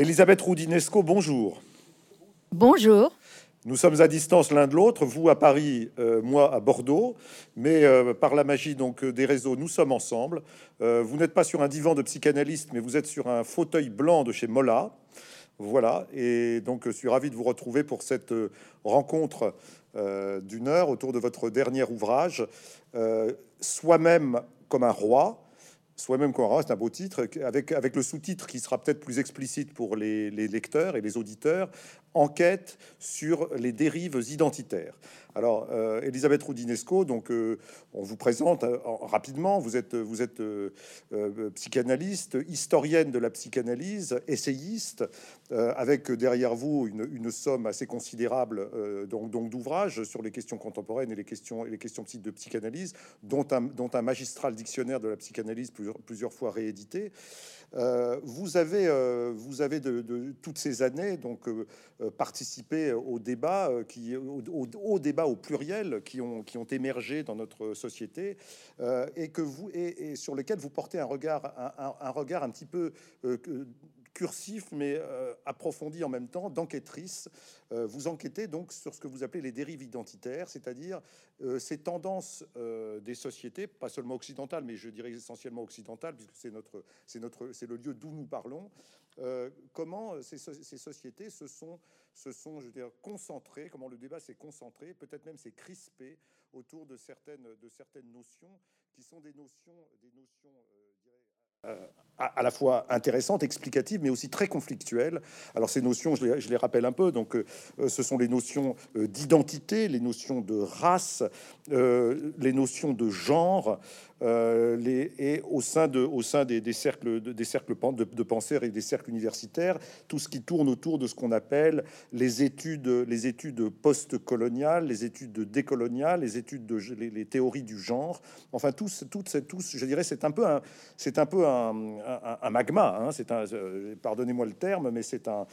Elisabeth Roudinesco, bonjour. Bonjour. Nous sommes à distance l'un de l'autre, vous à Paris, euh, moi à Bordeaux, mais euh, par la magie donc euh, des réseaux, nous sommes ensemble. vous n'êtes pas sur un divan de psychanalyste, mais vous êtes sur un fauteuil blanc de chez Mola. Voilà, et donc je suis ravi de vous retrouver pour cette rencontre d'une heure autour de votre dernier ouvrage, Soi-même comme un roi, Soi-même roi, c'est un beau titre, avec, avec le sous-titre qui sera peut-être plus explicite pour les, lecteurs et les auditeurs, enquête sur les dérives identitaires. Alors, euh, Elisabeth Roudinesco, donc euh, on vous présente euh, rapidement. Vous êtes, psychanalyste, historienne de la psychanalyse, essayiste, avec derrière vous une, somme assez considérable donc, d'ouvrages sur les questions contemporaines et les questions de psychanalyse, dont un, dont un magistral dictionnaire de la psychanalyse plusieurs, plusieurs fois réédité. Euh, vous avez, euh, vous avez de, toutes ces années donc euh, participé au débat qui, au, débat au pluriel qui ont, qui ont émergé dans notre société et que vous et, sur lesquels vous portez un regard, un, regard un petit peu cursif mais approfondi en même temps d'enquêtrice euh, vous enquêtez donc sur ce que vous appelez les dérives identitaires, c'est-à-dire euh, ces tendances euh, des sociétés, pas seulement occidentales, mais je dirais essentiellement occidentales, puisque c'est notre, c'est notre, c'est le lieu d'où nous parlons. comment ces, sociétés se sont, se sont, je veux concentrées, comment le débat s'est concentré, peut-être même s'est crispé autour de certaines, de certaines notions qui sont des notions, des notions à la fois intéressante, explicative, mais aussi très conflictuelle. Alors ces notions, je les, rappelle un peu, donc euh, ce sont les notions euh, d'identité, les notions de race, euh, les notions de genre, euh, et au sein, des, cercles, de, des pensée et des cercles universitaires, tout ce qui tourne autour de ce qu'on appelle les études, les post-coloniales, les études décoloniales, les études de les, théories du genre. Enfin, tous, toutes, je dirais, c'est un peu un, magma. Euh, pardonnez-moi le terme, mais c'est un,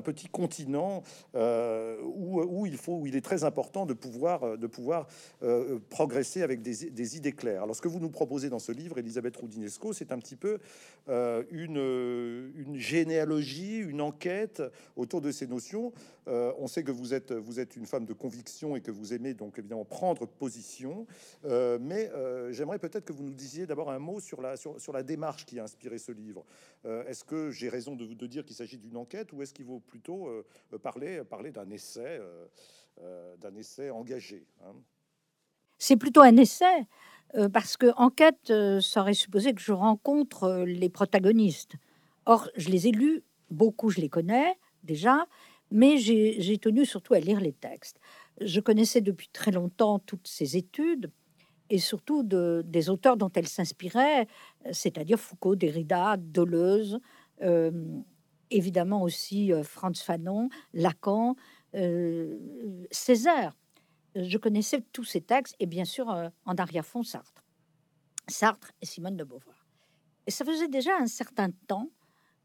petit continent euh, où, il est très important de pouvoir, pouvoir progresser avec des idées claires. Alors, ce que vous nous proposez dans ce livre, Elisabeth Roudinesco, c'est un petit peu euh, une, une, généalogie, une enquête autour de ces notions. Euh, on sait que vous êtes, vous êtes une femme de conviction et que vous aimez donc évidemment prendre position. Euh, mais j'aimerais peut-être que vous nous disiez d'abord un mot sur la, sur, la démarche qui a inspiré ce livre. est-ce que j'ai raison de, de dire qu'il s'agit d'une enquête ou est-ce qu'il vaut plutôt parler, parler d'un essai, d'un essai engagé hein? C'est plutôt un essai. Euh, parce que enquête, euh, ça aurait supposé que je rencontre euh, les protagonistes. Or, je les ai lus, beaucoup je les connais déjà, mais j'ai tenu surtout à lire les textes. Je connaissais depuis très longtemps toutes ces études et surtout de, des auteurs dont elles s'inspiraient, c'est-à-dire Foucault, Derrida, Deleuze, évidemment aussi Franz Fanon, Lacan, Césaire je connaissais tous ces textes et bien sûr euh, en arrière-fond Sartre. Sartre et Simone de Beauvoir. Et ça faisait déjà un certain temps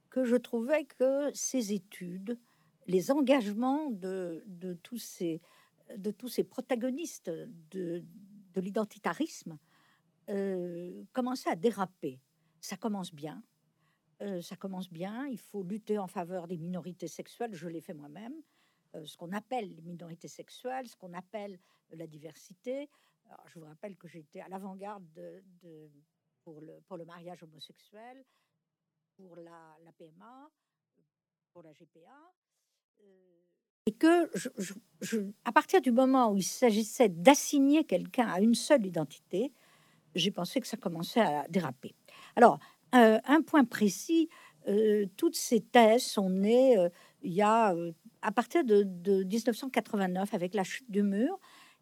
que je trouvais que ces études, les engagements de, tous, ces, de tous ces protagonistes de, l'identitarisme euh, commençaient à déraper. Ça commence bien. Euh, ça commence bien. Il faut lutter en faveur des minorités sexuelles. Je l'ai fait moi-même. Euh, ce qu'on appelle les minorités sexuelles, ce qu'on appelle la diversité. je vous rappelle que j'étais à l'avant-garde de, pour, le, mariage homosexuel, pour la, PMA, pour la GPA. Euh, et que, à partir du moment où il s'agissait d'assigner quelqu'un à une seule identité, j'ai pensé que ça commençait à déraper. Alors, euh, un point précis, toutes ces thèses sont nées il y a à partir de, 1989 avec la chute du mur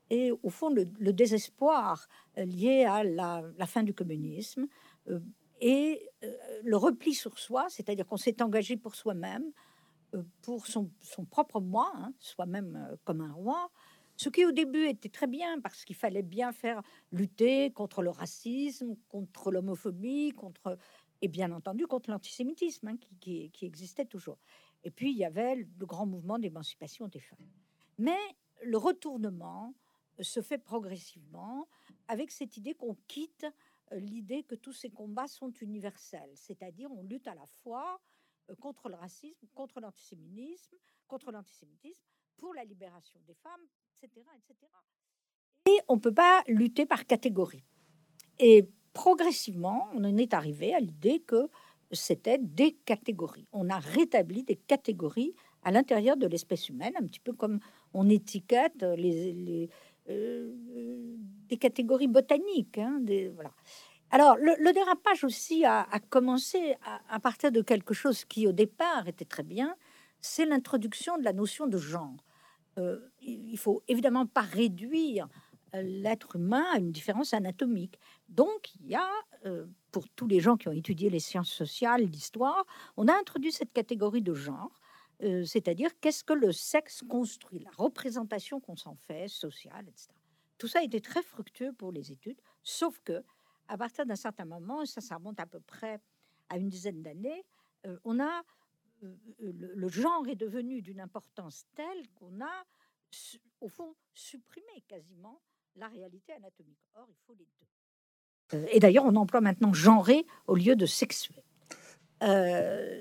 et au fond le, désespoir euh, lié à la, fin du communisme euh, et euh, le repli sur soi, c'est-à-dire qu'on s'est engagé pour soi-même, pour son, propre moi, hein, soi-même comme un roi, ce qui au début était très bien parce qu'il fallait bien faire lutter contre le racisme, contre l'homophobie, contre et bien entendu contre l'antisémitisme hein, qui, qui, existait toujours. Et puis, il y avait le grand mouvement d'émancipation des femmes. Mais le retournement euh, se fait progressivement avec cette idée qu'on quitte euh, l'idée que tous ces combats sont universels, c'est-à-dire on lutte à la fois contre le racisme, contre l'antisémitisme, contre l'antisémitisme, pour la libération des femmes, etc., etc. Et on ne peut pas lutter par catégorie. Et progressivement, on en est arrivé à l'idée que c'était des catégories. On a rétabli des catégories à l'intérieur de l'espèce humaine, un petit peu comme on étiquette les, euh, des catégories botaniques. Hein. Alors, le, dérapage aussi a, commencé à, partir de quelque chose qui, au départ, était très bien, c'est l'introduction de la notion de genre. Euh, il faut évidemment pas réduire euh, l'être humain à une différence anatomique. Donc, il y a, euh, pour tous les gens qui ont étudié les sciences sociales, l'histoire, on a introduit cette catégorie de genre, c'est-à-dire qu'est-ce que le sexe construit, la représentation qu'on s'en fait, sociale, etc. Tout ça a été très fructueux pour les études, sauf que à partir d'un certain moment, ça, remonte à peu près à une dizaine d'années, euh, on a euh, le, genre est devenu d'une importance telle qu'on a, au fond, supprimé quasiment la réalité anatomique. Or, il faut les deux. Euh, et d'ailleurs, on emploie maintenant genré au lieu de sexué.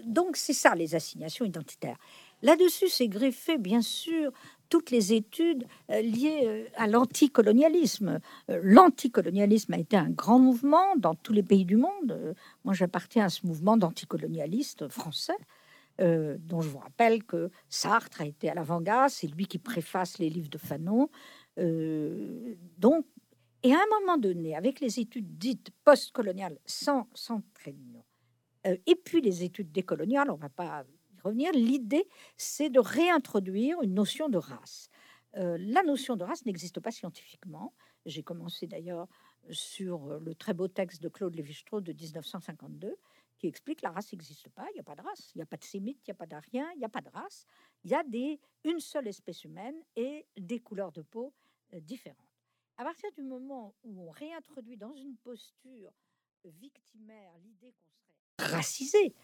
donc, c'est ça les assignations identitaires. Là-dessus, c'est greffé, bien sûr, toutes les études euh, liées euh, à l'anticolonialisme. Euh, l'anticolonialisme a été un grand mouvement dans tous les pays du monde. Moi, j'appartiens à ce mouvement d'anticolonialistes français. dont je vous rappelle que Sartre a été à l'avant-garde, c'est lui qui préface les livres de Fanon. donc, et à un moment donné, avec les études dites postcoloniales, sans, sans trait et puis les études décoloniales, on ne va pas revenir, l'idée, c'est de réintroduire une notion de race. Euh, la notion de race n'existe pas scientifiquement. J'ai commencé d'ailleurs sur le très beau texte de Claude Lévi-Strauss de 1952 qui explique que la race n'existe pas, il n'y a pas de race, il n'y a pas de sémite, il n'y a pas d'arien, il n'y a pas de race, il y a une seule espèce humaine et des couleurs de peau euh, différentes. À partir du moment où on réintroduit dans une posture victimaire l'idée qu'on serait racisé,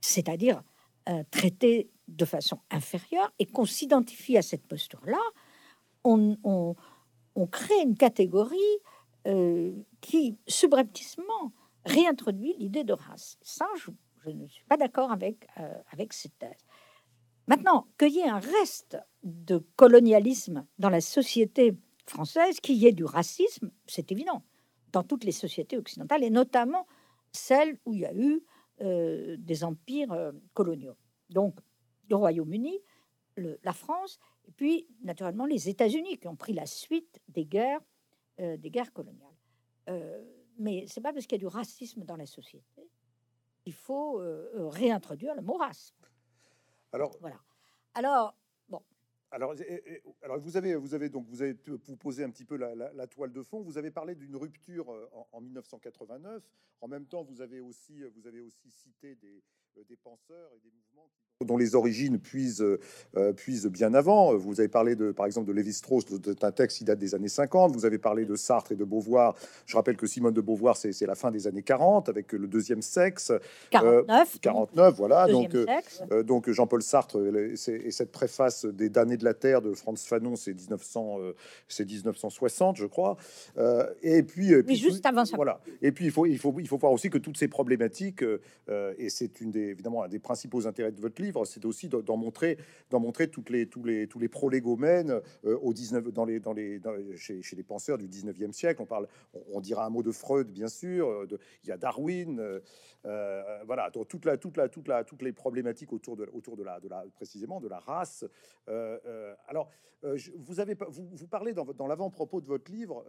c'est-à-dire euh, traité de façon inférieure et qu'on s'identifie à cette posture-là, on, crée une catégorie euh, qui subrepticement réintroduit l'idée de race. Ça, je, ne suis pas d'accord avec, euh, avec cette thèse. Maintenant, qu'il y ait un reste de colonialisme dans la société française, qu'il y ait du racisme, c'est évident, dans toutes les sociétés occidentales, et notamment celles où il y a eu euh, des empires euh, coloniaux. Donc, le Royaume-Uni, la France, et puis naturellement les États-Unis qui ont pris la suite des guerres, euh, des guerres coloniales. mais c'est pas parce qu'il y a du racisme dans la société qu'il faut réintroduire le mot race. Alors, voilà. Alors, alors, vous avez, vous avez donc vous avez vous posé un petit peu la, toile de fond. Vous avez parlé d'une rupture en, en, 1989. En même temps, vous avez aussi, vous avez aussi cité des, des penseurs et des mouvements qui dont les origines puisent, euh, puisent bien avant. Vous avez parlé de, par exemple, de Lévi-Strauss, c'est un texte qui date des années 50. Vous avez parlé de Sartre et de Beauvoir. Je rappelle que Simone de Beauvoir, c'est la fin des années 40 avec le deuxième sexe. 49. 49, voilà. Donc, euh, euh, donc Jean-Paul Sartre et cette préface des damnés de la Terre de Franz Fanon, c'est 1900, c'est 1960, je crois. et puis, puis juste avant ça. Voilà. Et puis il faut, il faut, il faut voir aussi que toutes ces problématiques, et c'est une des, évidemment un des principaux intérêts de votre livre c'est aussi d'en montrer, d'en montrer toutes les, tous les, tous les prolégomènes euh, au 19, dans les, dans les, chez, les penseurs du 19e siècle. On parle, on, dira un mot de Freud, bien sûr. Euh, de, il y a Darwin, euh, voilà, donc toute la, toute la, toute la, toutes les problématiques autour de, autour de la, de la, précisément de la race. alors, vous avez, vous, vous parlez dans, dans l'avant-propos de votre livre.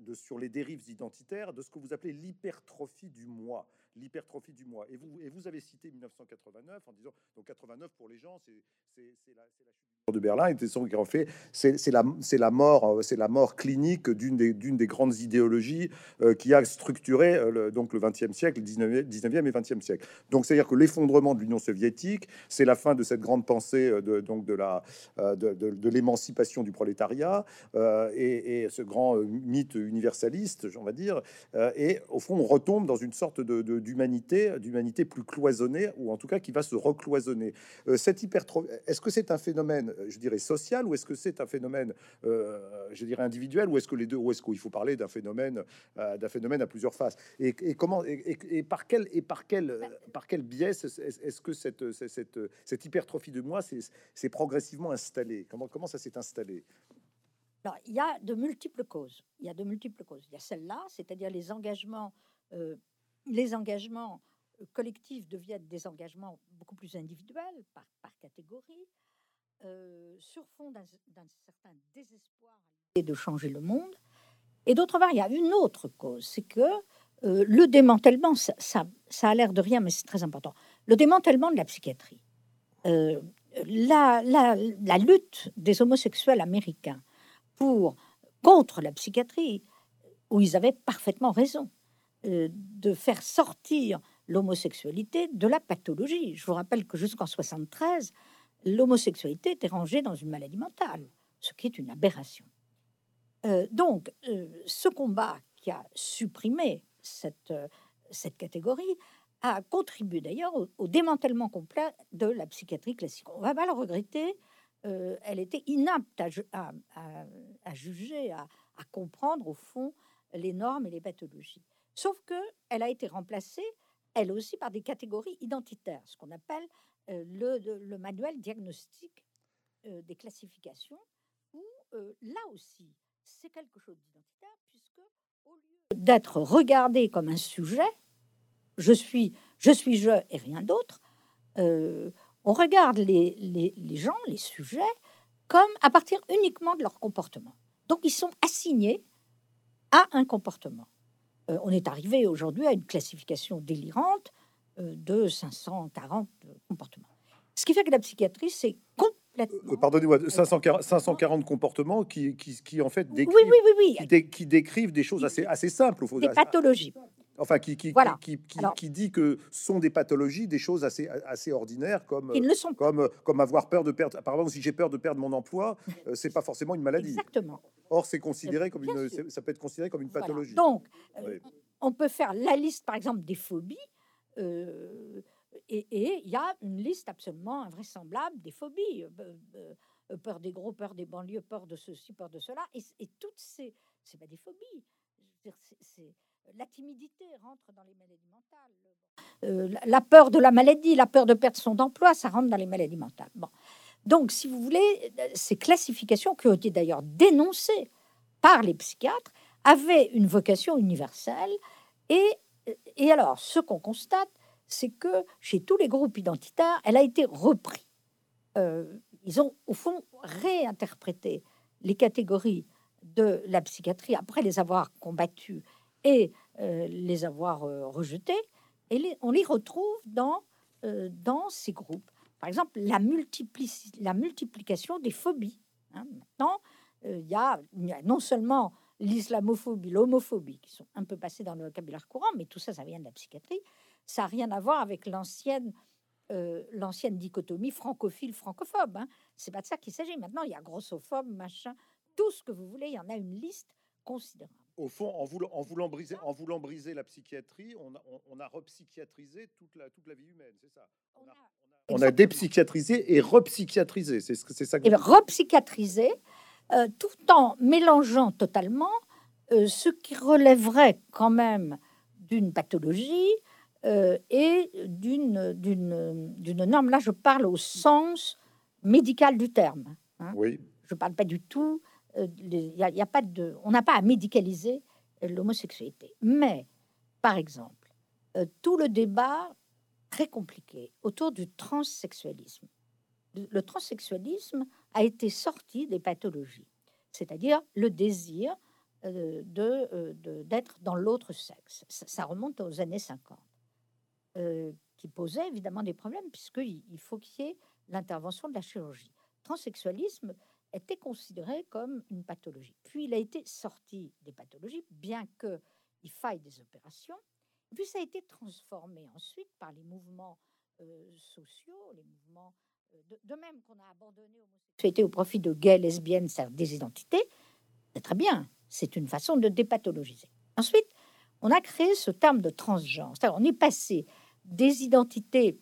De, sur les dérives identitaires, de ce que vous appelez l'hypertrophie du moi l'hypertrophie du moi. Et vous, et vous avez cité 1989 en disant, donc 89 pour les gens, c'est la, la chute de Berlin était son qui en fait c'est la c'est mort c'est la mort clinique d'une des grandes idéologies euh, qui a structuré euh, le, donc le 20e siècle, le 19e, 19e et 20e siècle. Donc c'est-à-dire que l'effondrement de l'Union soviétique, c'est la fin de cette grande pensée euh, de donc de l'émancipation du prolétariat et, ce grand mythe universaliste, on va dire. et au fond, on retombe dans une sorte d'humanité, d'humanité plus cloisonnée, ou en tout cas qui va se recloisonner. Euh, cette hypertrophie, est-ce que c'est un phénomène, je dirais, social, ou est-ce que c'est un phénomène, je dirais, individuel, ou est-ce que les deux, ou est-ce qu'il faut parler d'un phénomène, d'un phénomène à plusieurs faces? Et, comment, et, par quel, et par quel, par quel biais est-ce que cette, cette, cette hypertrophie de moi s'est progressivement installée? Comment, comment ça s'est installé? Il y a de multiples causes. Il y a de multiples causes. Il y a celle-là, c'est-à-dire les engagements, euh, les engagements euh, collectifs deviennent des engagements beaucoup plus individuels par, catégorie, euh, sur fond d'un certain désespoir de changer le monde. Et d'autre part, il y a une autre cause, c'est que le démantèlement, ça, ça, a l'air de rien, mais c'est très important. Le démantèlement de la psychiatrie. la, la, lutte des homosexuels américains pour contre la psychiatrie, où ils avaient parfaitement raison euh, de faire sortir l'homosexualité de la pathologie. Je vous rappelle que jusqu'en 73, l'homosexualité était rangée dans une maladie mentale, ce qui est une aberration. Euh, donc, euh, ce combat qui a supprimé cette, cette catégorie a contribué d'ailleurs au, démantèlement complet de la psychiatrie classique. On va pas le regretter, euh, elle était inapte à, juger, à, comprendre au fond les normes et les pathologies. Sauf que elle a été remplacée, elle aussi, par des catégories identitaires, ce qu'on appelle euh, le, manuel diagnostique euh, des classifications, où là aussi, c'est quelque chose d'identitaire, puisque au lieu d'être regardé comme un sujet, je suis, je suis je et rien d'autre, on regarde les, gens, les sujets, comme à partir uniquement de leur comportement. Donc ils sont assignés à un comportement. Euh, on est arrivé aujourd'hui à une classification délirante euh, de 540 comportements. Ce qui fait que la psychiatrie, c'est complètement... Euh, pardonnez-moi, 540, comportements qui, qui, en fait décrivent, oui, oui, oui, Qui, décrivent des choses assez, assez simples. Des pathologies enfin qui, qui, voilà. qui, qui, dit que sont des pathologies, des choses assez, assez ordinaires, comme, comme, comme avoir peur de perdre. Par exemple, si j'ai peur de perdre mon emploi, euh, c'est pas forcément une maladie. Exactement. Or, c'est considéré comme une, ça peut être considéré comme une pathologie. Donc, euh, on peut faire la liste, par exemple, des phobies. Euh, et il y a une liste absolument invraisemblable des phobies. peur des gros, peur des banlieues, peur de ceci, peur de cela. Et, toutes ces... C'est pas des phobies. C'est la timidité rentre dans les maladies mentales. Euh, la peur de la maladie, la peur de perdre son emploi, ça rentre dans les maladies mentales. Bon. Donc, si vous voulez, ces classifications qui ont été d'ailleurs dénoncées par les psychiatres avaient une vocation universelle. Et, et alors, ce qu'on constate, c'est que chez tous les groupes identitaires, elle a été reprise. Euh, ils ont, au fond, réinterprété les catégories de la psychiatrie après les avoir combattues et euh, les avoir euh, rejetés, et on les retrouve dans, dans ces groupes. Par exemple, la, la multiplication des phobies. Hein. Maintenant, il y, a non seulement l'islamophobie, l'homophobie, qui sont un peu passés dans le vocabulaire courant, mais tout ça, ça vient de la psychiatrie. Ça n'a rien à voir avec l'ancienne l'ancienne dichotomie francophile-francophobe. Hein. C'est pas de ça qu'il s'agit. Maintenant, il y a grossophobe, machin, tout ce que vous voulez. Il y en a une liste considérable au fond, en voulant, en voulant, briser, en voulant briser la psychiatrie, on a, on, a repsychiatrisé toute la, toute la vie humaine, c'est ça on a, on a, dépsychiatrisé et repsychiatrisé, c'est ça que... Et repsychiatrisé, euh, tout en mélangeant totalement euh, ce qui relèverait quand même d'une pathologie euh, et d'une d'une norme. Là, je parle au sens médical du terme. Hein. Oui. Je parle pas du tout il y a, pas de, on n'a pas à médicaliser l'homosexualité. Mais, par exemple, tout le débat très compliqué autour du transsexualisme. Le transsexualisme a été sorti des pathologies, c'est-à-dire le désir euh, de d'être dans l'autre sexe. Ça, remonte aux années 50, qui posait évidemment des problèmes puisqu'il il faut qu'il y ait l'intervention de la chirurgie. Transsexualisme, était considéré comme une pathologie. Puis il a été sorti des pathologies, bien qu'il faille des opérations. puis ça a été transformé ensuite par les mouvements euh, sociaux, les mouvements euh, de, même qu'on a abandonné au profit de gays, lesbiennes, des identités. C'est très bien, c'est une façon de dépathologiser. Ensuite, on a créé ce terme de transgenre. On est passé des identités,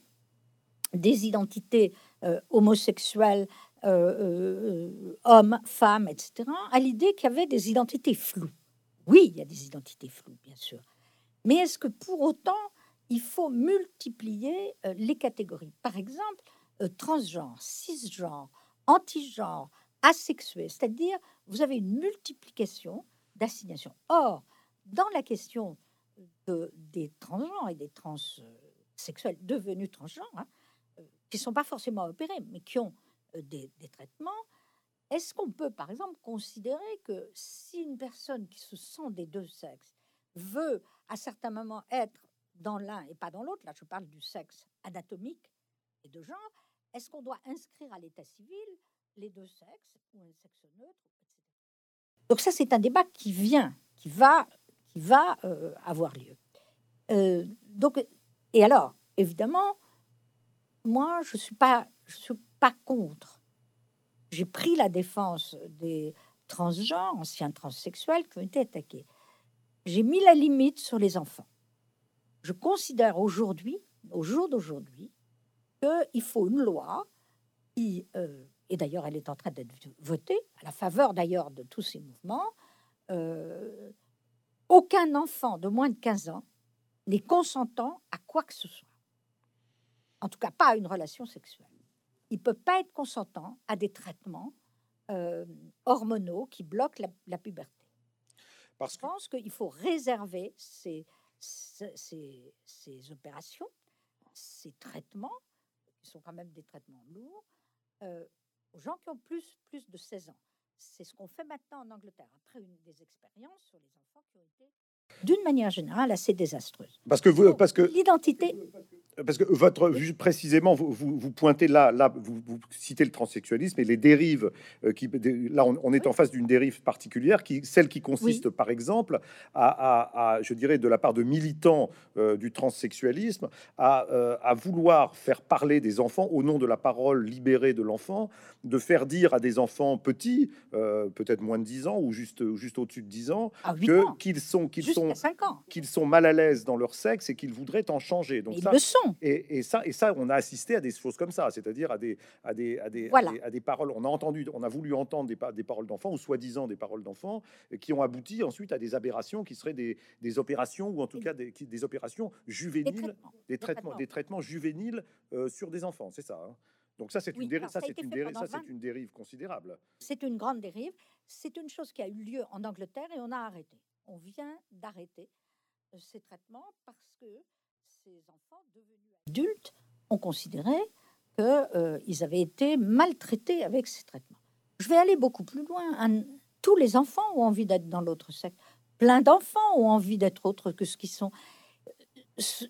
des identités euh, homosexuelles, euh, hommes, femmes, etc., à l'idée qu'il y avait des identités floues. Oui, il y a des identités floues, bien sûr. Mais est-ce que pour autant, il faut multiplier les catégories? Par exemple, transgenre, cisgenre, antigenre, asexué, c'est-à-dire vous avez une multiplication d'assignations. Or, dans la question de, des transgenres et des transsexuels devenus transgenres, hein, euh, qui ne sont pas forcément opérés, mais qui ont euh, des, traitements, est-ce qu'on peut, par exemple, considérer que si une personne qui se sent des deux sexes veut à certains moments être dans l'un et pas dans l'autre, là je parle du sexe anatomique et de genre, est-ce qu'on doit inscrire à l'état civil les deux sexes ou un sexe neutre. Donc ça, c'est un débat qui vient, qui va, qui va euh, avoir lieu. Euh, donc, et alors, évidemment, moi, je suis je suis pas contre. J'ai pris la défense des transgenres, anciens transsexuels qui ont été attaqués. J'ai mis la limite sur les enfants. Je considère aujourd'hui, au jour d'aujourd'hui, qu'il faut une loi qui euh, et d'ailleurs elle est en train d'être votée, à la faveur d'ailleurs de tous ces mouvements, euh, aucun enfant de moins de 15 ans n'est consentant à quoi que ce soit. En tout cas, pas à une relation sexuelle. Il peut pas être consentant à des traitements euh, hormonaux qui bloquent la, puberté. Parce Je pense qu'il faut réserver ces, ces, ces, opérations, ces traitements, sont quand même des traitements lourds, euh, aux gens qui ont plus, plus de 16 ans. C'est ce qu'on fait maintenant en Angleterre, après une des expériences sur les enfants qui ont été, d'une manière générale, assez désastreuses. Parce que vous, parce que l'identité parce que votre précisément, vous, vous, pointez là, là vous, citez le transsexualisme et les dérives euh, qui là on, est en face d'une dérive particulière qui celle qui consiste par exemple à, je dirais de la part de militants euh, du transsexualisme à, euh, à, vouloir faire parler des enfants au nom de la parole libérée de l'enfant, de faire dire à des enfants petits, peut-être moins de 10 ans ou juste juste au-dessus de 10 ans, ah, que qu'ils sont qu'ils sont qu'ils sont mal à l'aise dans leur sexe et qu'ils voudraient en changer. Donc ça, le sont. Et, ça, et ça, on a assisté à des choses comme ça, c'est-à-dire à des, à des, à des, à des, paroles. On a entendu, on a voulu entendre des, des paroles d'enfants ou soi-disant des paroles d'enfants qui ont abouti ensuite à des aberrations qui seraient des, des opérations ou en tout cas des, des opérations juvéniles, des traitements, des traitements, juvéniles euh, sur des enfants. C'est ça. Hein. Donc ça, c'est une, dérive, ça, une, dérive, ça, c'est une dérive considérable. C'est une grande dérive. C'est une chose qui a eu lieu en Angleterre et on a arrêté. On vient d'arrêter euh, ces traitements parce que ces enfants devenus adultes ont considéré qu'ils euh, avaient été maltraités avec ces traitements. Je vais aller beaucoup plus loin. tous les enfants ont envie d'être dans l'autre sexe. Plein d'enfants ont envie d'être autres que ce qu'ils sont.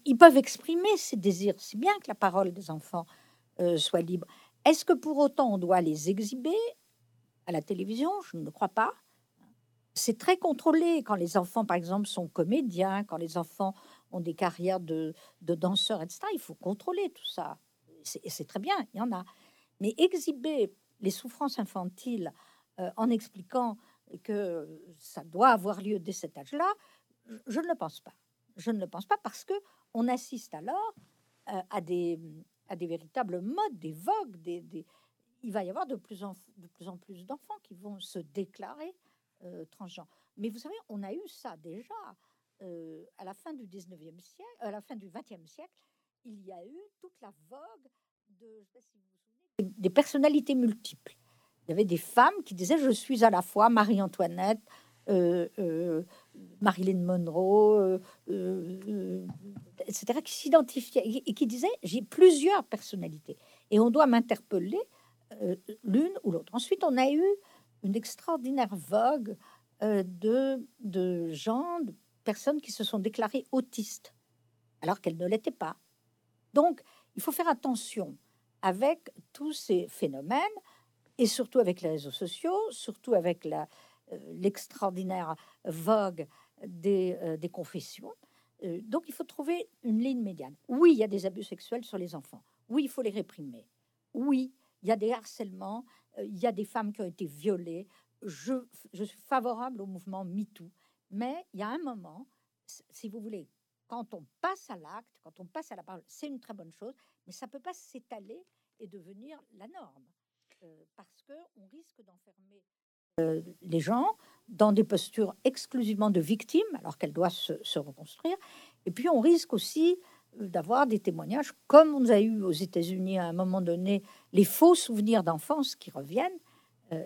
Ils peuvent exprimer ces désirs. C'est bien que la parole des enfants euh, soit libre. Est-ce que pour autant on doit les exhiber à la télévision? Je ne crois pas. C'est très contrôlé quand les enfants, par exemple, sont comédiens, quand les enfants ont des carrières de, danseurs, etc. Il faut contrôler tout ça. C'est très bien, il y en a. Mais exhiber les souffrances infantiles euh, en expliquant que ça doit avoir lieu dès cet âge-là, je ne le pense pas. Je ne le pense pas parce que on assiste alors euh, à, des, véritables modes, des vogues, des, il va y avoir de plus, en plus d'enfants qui vont se déclarer euh. Mais vous savez, on a eu ça déjà euh, à la fin du 19e siècle, à la fin du 20e siècle, il y a eu toute la vogue de, des personnalités multiples. Il y avait des femmes qui disaient Je suis à la fois Marie-Antoinette, euh, euh, Marilyn Monroe, etc., qui s'identifiaient et qui disaient J'ai plusieurs personnalités et on doit m'interpeller l'une ou l'autre. Ensuite, on a eu une extraordinaire vogue de, de gens, de personnes qui se sont déclarées autistes alors qu'elles ne l'étaient pas. Donc, il faut faire attention avec tous ces phénomènes et surtout avec les réseaux sociaux, surtout avec euh, l'extraordinaire vogue des, euh, confessions. Euh, donc, il faut trouver une ligne médiane. Oui, il y a des abus sexuels sur les enfants. Oui, il faut les réprimer. Oui, il y a des harcèlements. Il y a des femmes qui ont été violées. Je, suis favorable au mouvement MeToo. Mais il y a un moment, si vous voulez, quand on passe à l'acte, quand on passe à la parole, c'est une très bonne chose, mais ça peut pas s'étaler et devenir la norme, euh, parce que on risque d'enfermer euh, les gens dans des postures exclusivement de victimes, alors qu'elles doivent se, reconstruire, et puis on risque aussi euh, d'avoir des témoignages, comme on a eu aux États-Unis à un moment donné, les faux souvenirs d'enfance qui reviennent,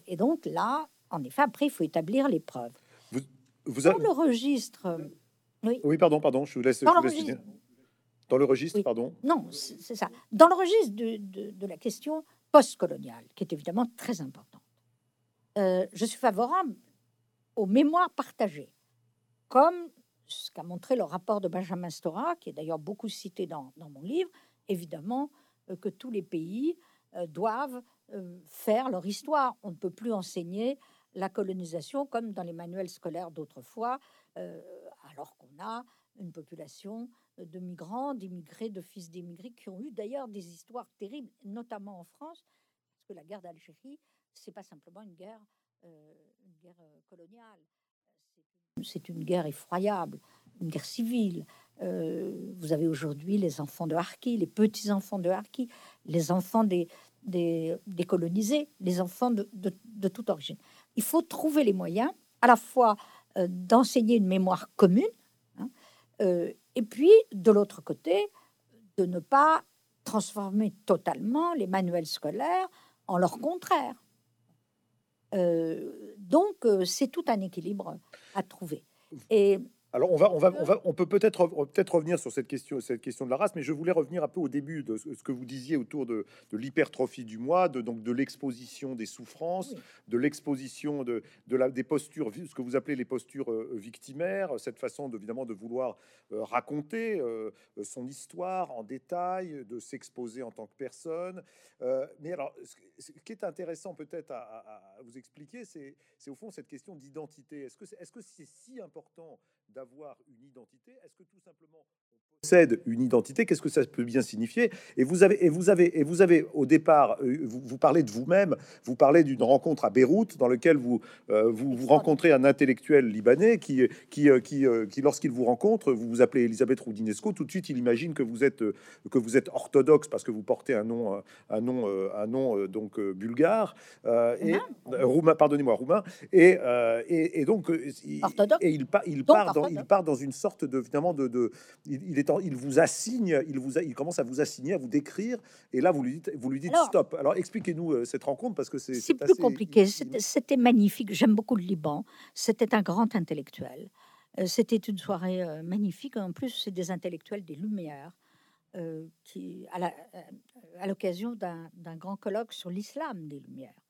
et donc là, en effet, après, il faut établir les preuves. Vous, vous Dans le registre oui. pardon, pardon, je vous laisse. Dans, le, registre... Dans le registre, pardon. Non, c'est ça. Dans le registre de, la question postcoloniale, qui est évidemment très importante, euh, je suis favorable aux mémoires partagées, comme ce qu'a montré le rapport de Benjamin Stora, qui est d'ailleurs beaucoup cité dans, mon livre, évidemment euh, que tous les pays euh, doivent faire leur histoire. On ne peut plus enseigner la colonisation comme dans les manuels scolaires d'autrefois, euh, alors qu'on a une population de migrants, d'immigrés, de fils d'immigrés qui ont eu d'ailleurs des histoires terribles, notamment en France, parce que la guerre d'Algérie, c'est pas simplement une guerre, euh, une guerre euh, coloniale, c'est une guerre effroyable, une guerre civile. vous avez aujourd'hui les enfants de Harki, les petits enfants de Harki, les enfants des, des, colonisés, les enfants de, de toute origine. Il faut trouver les moyens à la fois euh, d'enseigner une mémoire commune, hein, euh, et puis de l'autre côté, de ne pas transformer totalement les manuels scolaires en leur contraire. Euh, donc, c'est tout un équilibre à trouver. Et alors on va, on va, on va, on peut peut-être peut-être revenir sur cette question, cette question de la race, mais je voulais revenir un peu au début de ce que vous disiez autour de, l'hypertrophie du moi, de donc de l'exposition des souffrances, de l'exposition de, de la des postures, ce que vous appelez les postures euh, victimaires, cette façon de, évidemment de vouloir euh, raconter euh, son histoire en détail, de s'exposer en tant que personne. mais alors, ce qui est intéressant peut-être à, vous expliquer, c'est au fond cette question d'identité. Est-ce que est-ce que c'est si important d'avoir une identité Est-ce que tout simplement possède une identité Qu'est-ce que ça peut bien signifier? Et vous avez, et vous avez, et vous avez au départ, euh, vous, parlez de vous-même, vous parlez d'une rencontre à Beyrouth dans lequel vous, euh, vous, vous, rencontrez un intellectuel libanais qui, qui, euh, qui, qui lorsqu'il vous rencontre, vous vous appelez Elisabeth Roudinesco, tout de suite il imagine que vous êtes, que vous êtes orthodoxe parce que vous portez un nom, un nom, un nom donc bulgare et roumain, pardonnez-moi, roumain, et, et, et donc il, et il, il part dans, il part dans une sorte de finalement de, de il, est il vous assigne, il vous il commence à vous assigner, à vous décrire, et là vous lui dites, vous lui dites stop. Alors expliquez-nous euh, cette rencontre parce que c'est c'est plus compliqué. C'était magnifique. J'aime beaucoup le Liban. C'était un grand intellectuel. Euh, c'était une soirée euh, magnifique. En plus, c'est des intellectuels des Lumières. qui, à l'occasion d'un grand colloque sur l'islam des Lumières.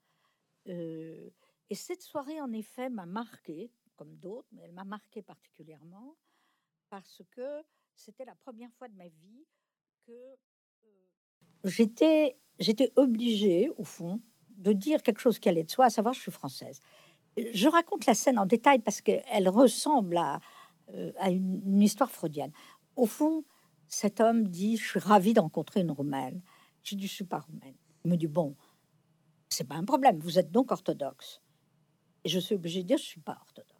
et cette soirée, en effet, m'a marqué comme d'autres, mais elle m'a marqué particulièrement parce que c'était la première fois de ma vie que j'étais obligée, au fond, de dire quelque chose qui allait de soi, à savoir je suis française. Je raconte la scène en détail parce qu'elle ressemble à, à une, histoire freudienne. Au fond, cet homme dit Je suis ravi de rencontrer une Roumaine. Je dis Je suis pas roumaine. Il me dit Bon, c'est pas un problème, vous êtes donc orthodoxe. Et je suis obligée de dire Je suis pas orthodoxe.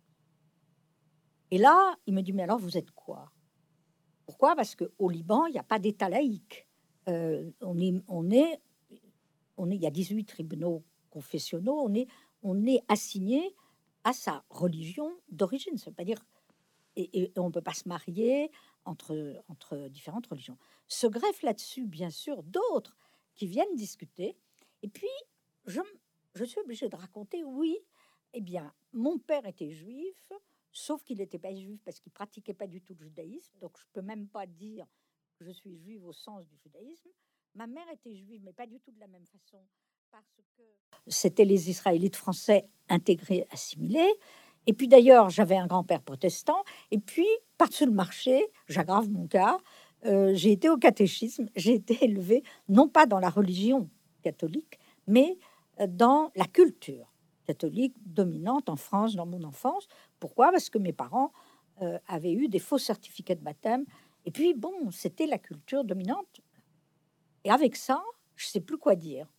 Et là, il me dit, mais alors vous êtes quoi? Pourquoi? Parce qu'au Liban, il n'y a pas d'État laïque. Euh, on, est, on, on il y a 18 tribunaux confessionnaux, on est, on est assigné à sa religion d'origine. Ça veut pas dire... Et, on ne peut pas se marier entre, entre différentes religions. Se greffe là-dessus, bien sûr, d'autres qui viennent discuter. Et puis, je, je suis obligée de raconter, oui, eh bien, mon père était juif, sauf qu'il n'était pas juif parce qu'il pratiquait pas du tout le judaïsme. Donc je peux même pas dire que je suis juive au sens du judaïsme. Ma mère était juive, mais pas du tout de la même façon, parce que c'était les Israélites français intégrés, assimilés. Et puis d'ailleurs, j'avais un grand-père protestant. Et puis, par-dessus le marché, j'aggrave mon cas, euh, j'ai été au catéchisme, j'ai été élevée non pas dans la religion catholique, mais euh, dans la culture catholique dominante en France dans mon enfance. Pourquoi? Parce que mes parents euh, avaient eu des faux certificats de baptême. Et puis, bon, c'était la culture dominante. Et avec ça, je sais plus quoi dire.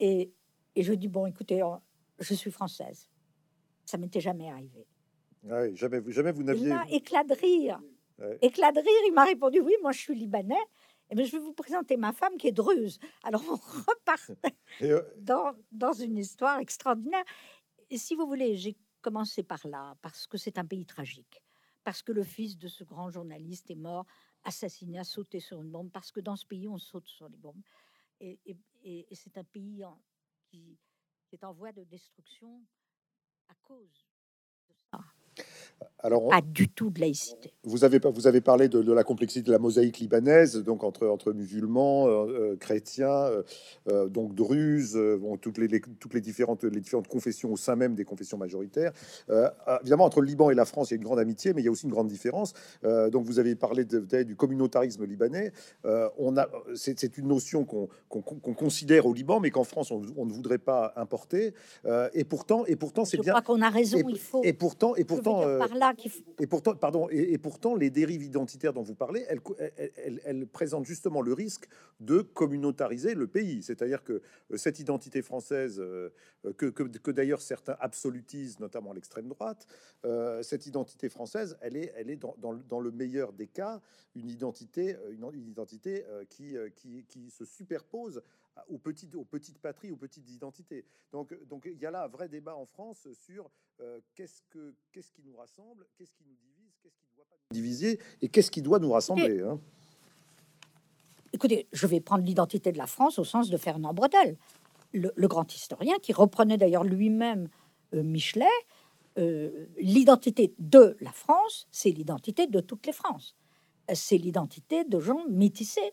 Et, et je dis, bon, écoutez, je suis française. Ça m'était jamais arrivé. Ouais, jamais, vous- jamais vous n'aviez. Éclat de rire. Ouais. Éclat de rire, il m'a répondu oui, moi je suis libanais. Et bien, je vais vous présenter ma femme qui est druze. Alors on repart euh, dans, dans une histoire extraordinaire. Et si vous voulez, j'ai commencé par là, parce que c'est un pays tragique, parce que le fils de ce grand journaliste est mort, assassiné, a sauté sur une bombe, parce que dans ce pays, on saute sur les bombes. Et, c'est un pays qui, est en voie de destruction à cause. Alors, Pas du tout de laïcité. Vous avez, vous avez parlé de, de la complexité de la mosaïque libanaise, donc entre, entre musulmans, euh, euh, chrétiens, euh, donc druzes, euh, bon, toutes, les, les- toutes les, différentes, les différentes confessions au sein même des confessions majoritaires. Ah, évidemment, entre le Liban et la France, il y a une grande amitié, mais il y a aussi une grande différence. Donc, vous avez parlé de- de- du communautarisme libanais. On a, c'est, une notion qu'on, considère au Liban, mais qu'en France, on, on ne voudrait pas importer. Et pourtant, et pourtant, c'est Je bien. crois qu'on a raison, Et, il faut. et pourtant, et je pourtant, et pourtant, pardon, et, pourtant, les dérives identitaires dont vous parlez, elles, présentent justement le risque de communautariser le pays. C'est-à-dire que euh, cette identité française, euh, que, d'ailleurs certains absolutisent, notamment l'extrême droite, euh, cette identité française, elle est, elle est dans, le- meilleur des cas une identité, une, identité qui, qui, se superpose aux petites, aux petites patries, aux petites identités. Donc, donc il y a là un vrai débat en France sur euh, qu'est-ce que qu'est-ce qui nous rassemble, qu'est-ce qui nous divise, qu'est-ce qui doit pas nous diviser et qu'est-ce qui doit nous rassembler. hein. Écoutez, je vais prendre l'identité de la France au sens de Fernand Braudel, le, le grand historien qui reprenait d'ailleurs lui-même euh, Michelet. euh, l'identité de la France, c'est l'identité de toutes les Frances. C'est l'identité de gens métissés,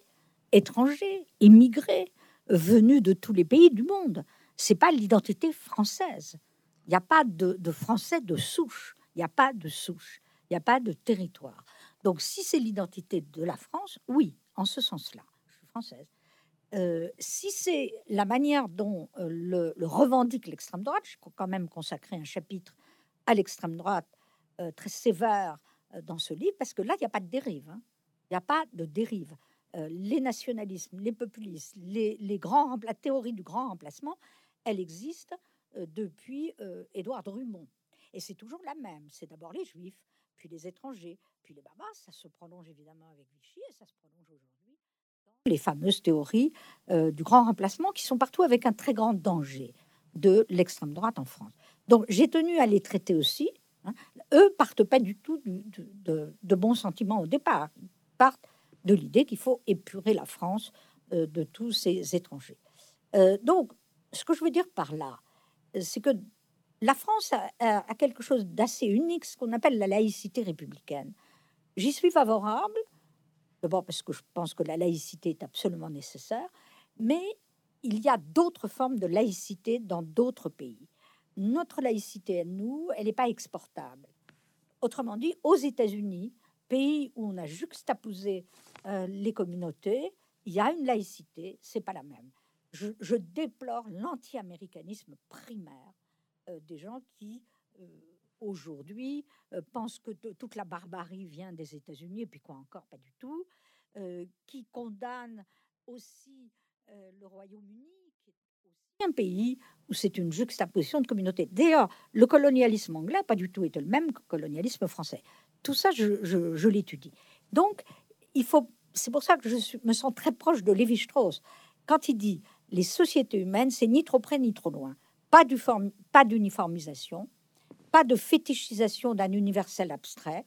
étrangers, immigrés, venus de tous les pays du monde. C'est pas l'identité française. Il n'y a pas de, Français de souche. Il n'y a pas de souche. Il n'y a pas de territoire. Donc, si c'est l'identité de la France, oui, en ce sens-là, je suis française. Euh, si c'est la manière dont euh, le, revendique l'extrême droite, je crois quand même consacrer un chapitre à l'extrême droite euh, très sévère dans ce livre, parce que là, il n'y a pas de dérive. hein. Il n'y a pas de dérive. Les nationalismes, les populismes, les, grands la théorie du grand remplacement, elle existe depuis euh, Édouard Drummond. Et c'est toujours la même. C'est d'abord les juifs, puis les étrangers, puis les barbares. Ça se prolonge évidemment avec Vichy et ça se prolonge aujourd'hui les fameuses théories euh, du grand remplacement qui sont partout avec un très grand danger de l'extrême droite en France. Donc j'ai tenu à les traiter aussi. hein. Eux partent pas du tout du- de, de bons sentiments au départ. Ils partent de l'idée qu'il faut épurer la France euh, de tous ces étrangers. Euh, donc, ce que je veux dire par là, euh, c'est que la France a, quelque chose d'assez unique, ce qu'on appelle la laïcité républicaine. J'y suis favorable, d'abord parce que je pense que la laïcité est absolument nécessaire, mais il y a d'autres formes de laïcité dans d'autres pays. Notre laïcité nous, elle n'est pas exportable. Autrement dit, aux États-Unis, pays où on a juxtaposé euh, les communautés, il y a une laïcité, c'est pas la même. Je, déplore l'anti-américanisme primaire euh, des gens qui euh, aujourd'hui euh, pensent que toute la barbarie vient des États-Unis, et puis quoi encore, pas du tout, qui condamnent aussi le Royaume-Uni, qui est aussi un pays où c'est une juxtaposition de communautés. D'ailleurs, le colonialisme anglais pas du tout été le même que le colonialisme français. Tout ça, je, l'étudie. Donc, il faut. C'est pour ça que je me sens très proche de Lévi-Strauss. Quand il dit les sociétés humaines, c'est ni trop près ni trop loin. Pas du form- pas d'uniformisation, pas de fétichisation d'un universel abstrait,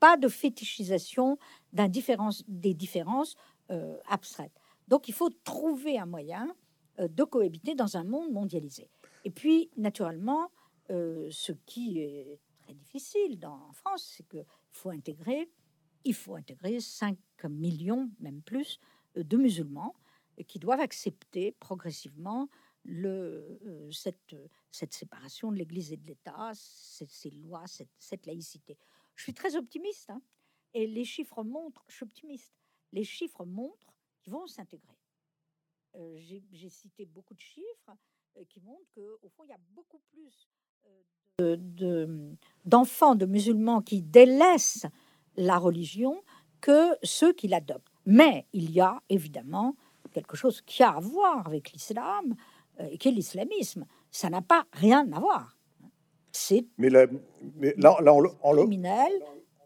pas de fétichisation des différences euh, abstraites. Donc il faut trouver un moyen euh, de cohabiter dans un monde mondialisé. Et puis, naturellement, euh, ce qui est très difficile dans, en France, c'est qu'il faut intégrer, il faut intégrer 5 millions, même plus, de musulmans euh, qui doivent accepter progressivement le, euh, cette, séparation de l'Église et de l'État, ces, lois, cette, laïcité. Je suis très optimiste, hein, et les chiffres montrent, je suis optimiste, les chiffres montrent qu'ils vont s'intégrer. Euh, J'ai cité beaucoup de chiffres euh, qui montrent qu'au fond, il y a beaucoup plus euh, de- d'enfants de, musulmans qui délaissent la religion que ceux qui l'adoptent. Mais il y a évidemment quelque chose qui a à voir avec l'islam, euh, et qui est l'islamisme. Ça n'a pas rien à voir. C'est Mais, là, mais là, là, en, en, criminel.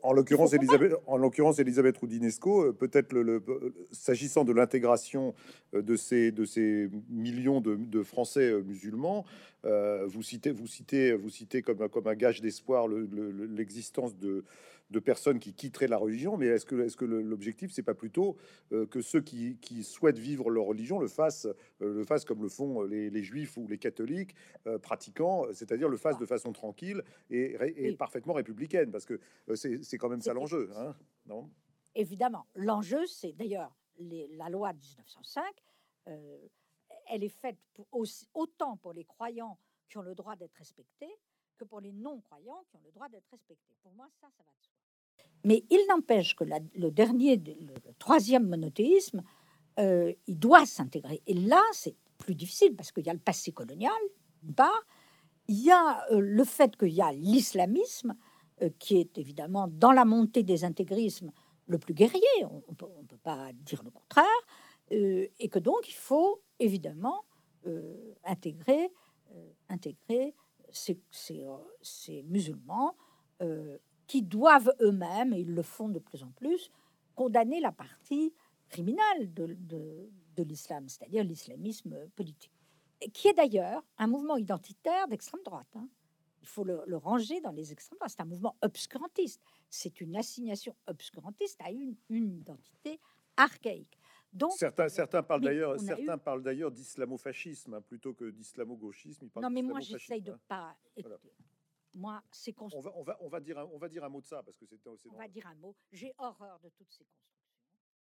En l'occurrence, Elisabeth, en l'occurrence, Elisabeth Roudinesco, euh, peut-être le, le- s'agissant de l'intégration euh, de ces, de ces millions de, de Français euh, musulmans, euh, vous citez, vous citez, vous citez comme, un- comme un gage d'espoir le- le- le- l'existence de, de personnes qui quitteraient la religion. Mais est-ce que, est-ce que l'objectif, c'est pas plutôt euh, que ceux qui, qui souhaitent vivre leur religion le fassent, euh, le fassent comme le font les, les juifs ou les catholiques euh, pratiquants, c'est-à-dire le fassent de façon tranquille et, ré- et Oui. parfaitement républicaine, parce que c'est quand même ça l'enjeu, hein, non? Évidemment, l'enjeu, c'est d'ailleurs la loi de 1905. euh, elle est faite pour aussi- autant pour les croyants qui ont le droit d'être respectés que pour les non-croyants qui ont le droit d'être respectés. Pour moi, ça, ça va de soi. Mais il n'empêche que le dernier, le, troisième monothéisme, euh, il doit s'intégrer. Et là, c'est plus difficile parce qu'il y a le passé colonial, part, il y a euh, le fait qu'il y a l'islamisme, euh, qui est évidemment dans la montée des intégrismes le plus guerrier, on ne peut, pas dire le contraire, et que donc il faut évidemment intégrer, intégrer ces, musulmans qui doivent eux-mêmes, et ils le font de plus en plus, condamner la partie criminelle de, de- de l'islam, c'est-à-dire l'islamisme politique, qui est d'ailleurs un mouvement identitaire d'extrême droite. hein. Il faut le, le ranger dans les extrêmes droites. C'est un mouvement obscurantiste. C'est une assignation obscurantiste à une, une identité archaïque. Donc, Certains, certains parlent d'ailleurs, certains eu- parlent d'ailleurs d'islamo-fascisme hein, plutôt que d'islamo-gauchisme. non, mais moi, j'essaye de hein. pas. Voilà. Moi, On construit. va, on va, on va dire, un, on va dire un mot de ça parce que c'est, On va dire un mot. J'ai horreur de toutes ces constructions.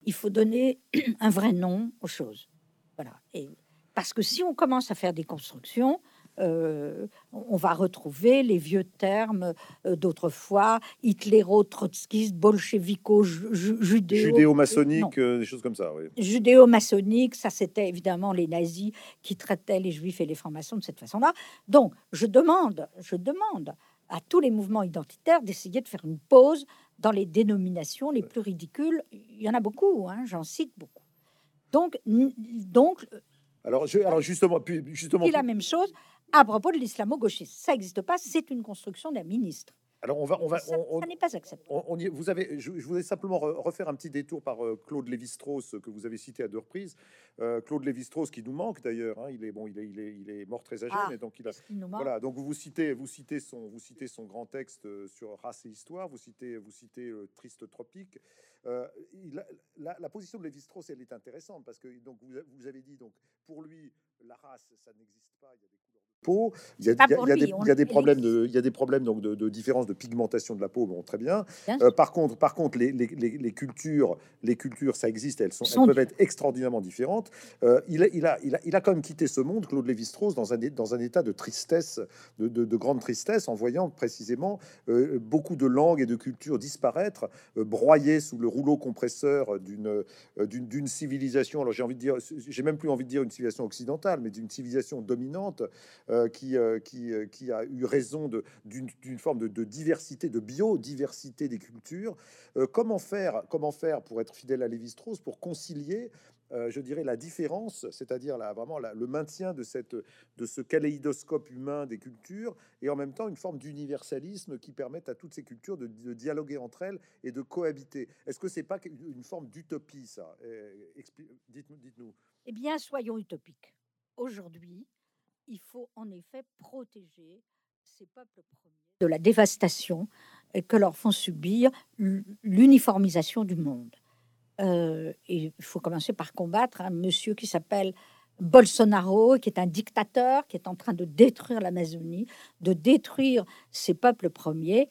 Il faut donner un vrai nom aux choses. Voilà. Et parce que si on commence à faire des constructions, euh, on va retrouver les vieux termes euh, d'autrefois, hitléro-trotskiste, bolchevico, judéo. Judéo-maçonnique, euh, des choses comme ça. Oui. judéo-maçonnique, ça c'était évidemment les nazis qui traitaient les juifs et les francs-maçons de cette façon-là. Donc, je demande, je demande à tous les mouvements identitaires d'essayer de faire une pause dans les dénominations les plus ridicules. Il y en a beaucoup, hein, j'en cite beaucoup. Donc, donc Alors, je, alors justement, puis, justement, la même chose à propos de l'islamo-gauchisme. Ça n'existe pas, c'est une construction d'un ministre. alors on va, on va, ça, on- on- ça n'est pas acceptable. On, y- vous avez, je, je voulais simplement re- refaire un petit détour par euh, Claude Lévi-Strauss que vous avez cité à deux reprises. Euh, Claude Lévi-Strauss qui nous manque d'ailleurs. hein, il est bon, il est, il est, il est mort très âgé, Ah, mais donc il a. Il. Voilà, donc vous citez, vous citez son, vous citez son grand texte euh, sur race et histoire. Vous citez, vous citez euh, Triste Tropique. Il a- la, la position de Lévi-Strauss, elle est intéressante parce que donc vous, vous avez dit donc pour lui la race, ça n'existe pas. Il y a des couleurs de peau. Il y a, Pas il y a- pour il y a lui, des, on- il y a des elle problèmes de, il y a des problèmes donc de, de différence de pigmentation de la peau. Bon, très bien. Euh, par contre, par contre, les, les- les- les cultures, les cultures, ça existe. Elles sont, elles Sont peuvent être extraordinairement différentes. Euh, il, a, il, a, il, a, il a quand même quitté ce monde, Claude Lévi-Strauss, dans un, é- dans un état de tristesse, de, de- de grande tristesse, en voyant précisément euh, beaucoup de langues et de cultures disparaître, broyées sous le rouleau compresseur d'une d'une d'une civilisation. Alors j'ai envie de dire, j'ai même plus envie de dire une civilisation occidentale, mais d'une civilisation dominante euh, qui, euh, qui, euh, qui a eu raison d'une forme de, diversité, de biodiversité des cultures. Euh, comment faire, comment faire pour être fidèle à Lévi-Strauss, pour concilier, euh, je dirais, la différence, c'est-à-dire vraiment le maintien de, ce kaléidoscope humain des cultures, et en même temps une forme d'universalisme qui permette à toutes ces cultures de, dialoguer entre elles et de cohabiter. Est-ce que c'est pas une forme d'utopie, ça? Euh, Dites-nous, dites-nous. Eh bien, soyons utopiques. Aujourd'hui, il faut en effet protéger ces peuples premiers de la dévastation euh, que leur font subir l'uniformisation du monde. Euh, il faut commencer par combattre un monsieur qui s'appelle Bolsonaro, qui est un dictateur, qui est en train de détruire l'Amazonie, de détruire ces peuples premiers.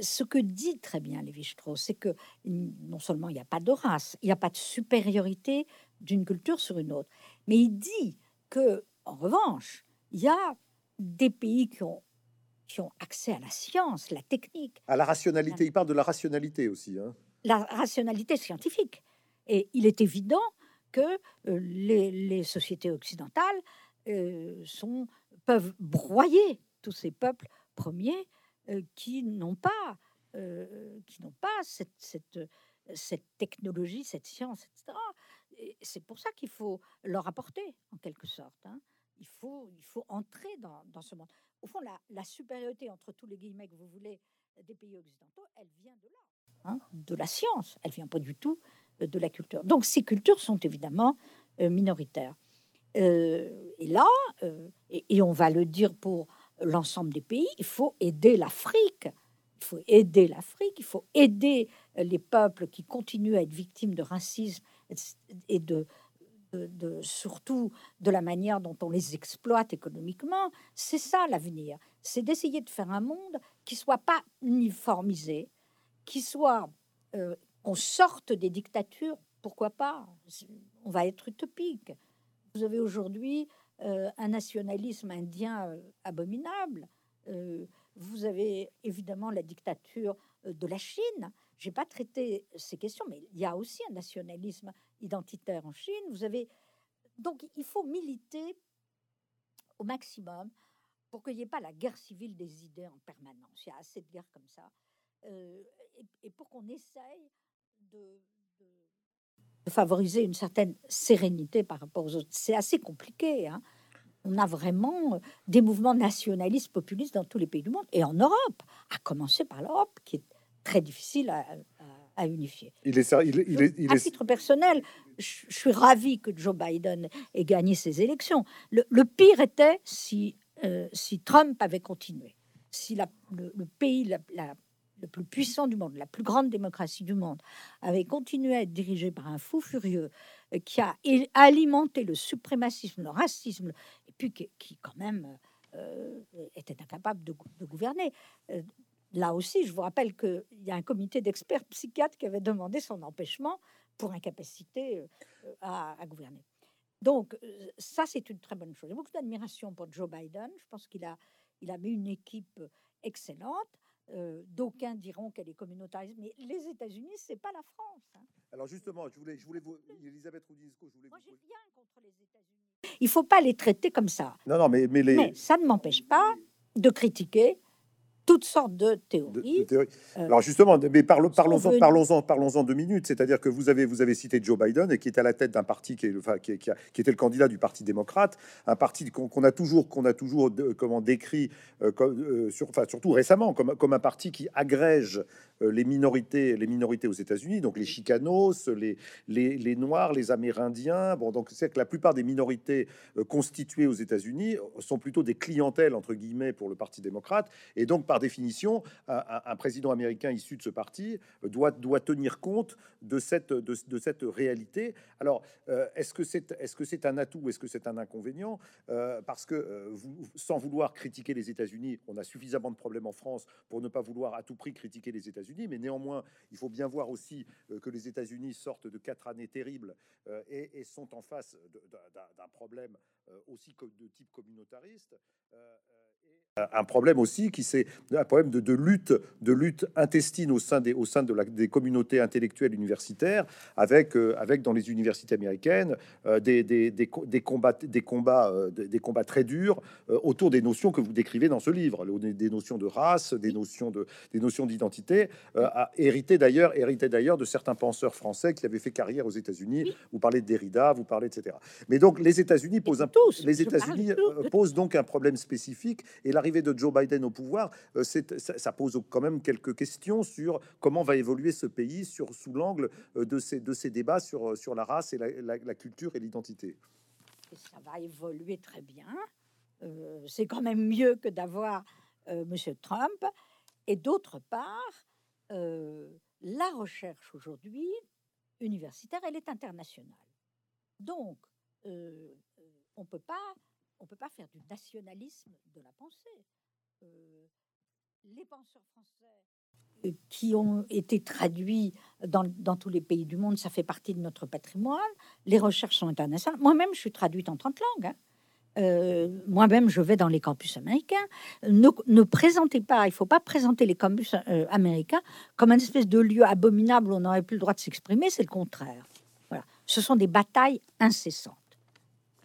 Ce que dit très bien Lévi-Strauss, c'est que non seulement il n'y a pas de race, il n'y a pas de supériorité d'une culture sur une autre, mais il dit que, en revanche, il y a des pays qui ont, qui ont accès à la science, la technique, À la rationalité, il parle de la rationalité aussi. Hein. la rationalité scientifique. Et il est évident que euh, les, les sociétés occidentales euh, sont, peuvent broyer tous ces peuples premiers euh, qui n'ont pas, qui n'ont pas cette, cette, cette technologie, cette science, etc. Et c'est pour ça qu'il faut leur apporter, en quelque sorte. hein. Il, faut, il faut entrer dans, dans ce monde. Au fond, la, la supériorité entre tous les guillemets que vous voulez des pays occidentaux, elle vient de là, hein, de la science. Elle vient pas du tout euh, de la culture. Donc ces cultures sont évidemment euh, minoritaires. Euh, et là, et, on va le dire pour l'ensemble des pays, il faut aider l'Afrique. Il faut aider l'Afrique, il faut aider les peuples qui continuent à être victimes de racisme et de, surtout de la manière dont on les exploite économiquement. C'est ça l'avenir. C'est d'essayer de faire un monde qui soit pas uniformisé, qui soit euh, qu'on sorte des dictatures. Pourquoi pas On va être utopique. Vous avez aujourd'hui euh, un nationalisme indien euh, abominable. vous avez évidemment la dictature de la Chine j'ai pas traité ces questions, mais il y a aussi un nationalisme identitaire en Chine. Vous avez donc il faut militer au maximum pour qu'il n'y ait pas la guerre civile des idées en permanence. Il y a assez de guerres comme ça, euh, et, pour qu'on essaye de, favoriser une certaine sérénité par rapport aux autres. C'est assez compliqué. Hein. On a vraiment des mouvements nationalistes, populistes dans tous les pays du monde, et en Europe, à commencer par l'Europe, qui est très difficile à, unifier. Il est, il, il est, il à titre personnel, je, suis ravi que Joe Biden ait gagné ces élections. Le, pire était si, euh, si Trump avait continué, si la, le, pays la, le plus puissant du monde, la plus grande démocratie du monde, avait continué à être dirigé par un fou furieux euh, qui a alimenté le suprémacisme, le racisme, et puis qui, qui quand même euh, était incapable de, de gouverner là aussi, je vous rappelle qu'il y a un comité d'experts psychiatres qui avait demandé son empêchement pour incapacité euh, à, gouverner. Donc, euh, ça, c'est une très bonne chose. J'ai beaucoup d'admiration pour Joe Biden. Je pense qu'il a, il a mis une équipe excellente. Euh, d'aucuns diront qu'elle est communautariste, mais les États-Unis, c'est pas la France. Hein. Alors justement, je voulais, je voulais vous, Elisabeth Roudinsco, je voulais. Moi, j'ai rien contre les États-Unis. Il faut pas les traiter comme ça. Non, non, mais mais, les... mais ça ne m'empêche pas de critiquer toutes sortes de théories. Euh, Alors justement, mais parlons, parlons-en, parlons-en, parlons-en deux minutes. C'est-à-dire que vous avez, vous avez cité Joe Biden et qui est à la tête d'un parti qui, est, enfin, qui, qui, était le candidat du Parti démocrate, un parti qu'on, a toujours, qu'on a toujours, comment décrit, euh, comme, euh, sur, enfin, surtout récemment, comme, comme un parti qui agrège les minorités, les minorités aux États-Unis, donc les chicanos, les, les, les Noirs, les Amérindiens. Bon, donc c'est que la plupart des minorités constituées aux États-Unis sont plutôt des clientèles entre guillemets pour le Parti démocrate, et donc par définition, un, président américain issu de ce parti doit, doit tenir compte de cette, réalité. Alors, euh, est-ce que c'est est -ce c'est un atout ou est-ce que c'est un inconvénient? Euh, Parce que, euh, sans vouloir critiquer les États-Unis, on a suffisamment de problèmes en France pour ne pas vouloir à tout prix critiquer les États-Unis, mais néanmoins, il faut bien voir aussi que les États-Unis sortent de quatre années terribles et, sont en face d'un problème aussi de type communautariste un problème aussi qui c'est un problème de, lutte de lutte intestine au sein des au sein de la, des communautés intellectuelles universitaires avec euh, avec dans les universités américaines euh, des, des, des, des, combats des combats euh, des combats très durs autour des notions que vous décrivez dans ce livre. Des notions de race des notions de des notions d'identité hérité d'ailleurs hérité d'ailleurs de certains penseurs français qui avaient fait carrière aux États-Unis. Vous parlez de Derrida vous parlez etc mais donc les États-Unis posent un les États-Unis posent donc un problème spécifique et l'arrivée de Joe Biden au pouvoir, euh, ça, pose quand même quelques questions sur comment va évoluer ce pays sur, sous l'angle euh, de ces, de ces débats sur, sur la race et la, culture et l'identité. Ça va évoluer très bien. Euh, c'est quand même mieux que d'avoir Monsieur Trump. Et d'autre part, la recherche aujourd'hui universitaire, elle est internationale. Donc, on peut pas on peut pas faire du nationalisme de la pensée. Euh, les penseurs français euh, qui ont été traduits dans, dans, tous les pays du monde, ça fait partie de notre patrimoine. Les recherches sont internationales. Moi-même, je suis traduite en 30 langues. Hein. Euh, moi-même, je vais dans les campus américains. Ne, ne présentez pas, il faut pas présenter les campus américains comme un espèce de lieu abominable où on n'aurait plus le droit de s'exprimer. C'est le contraire. Voilà. Ce sont des batailles incessantes.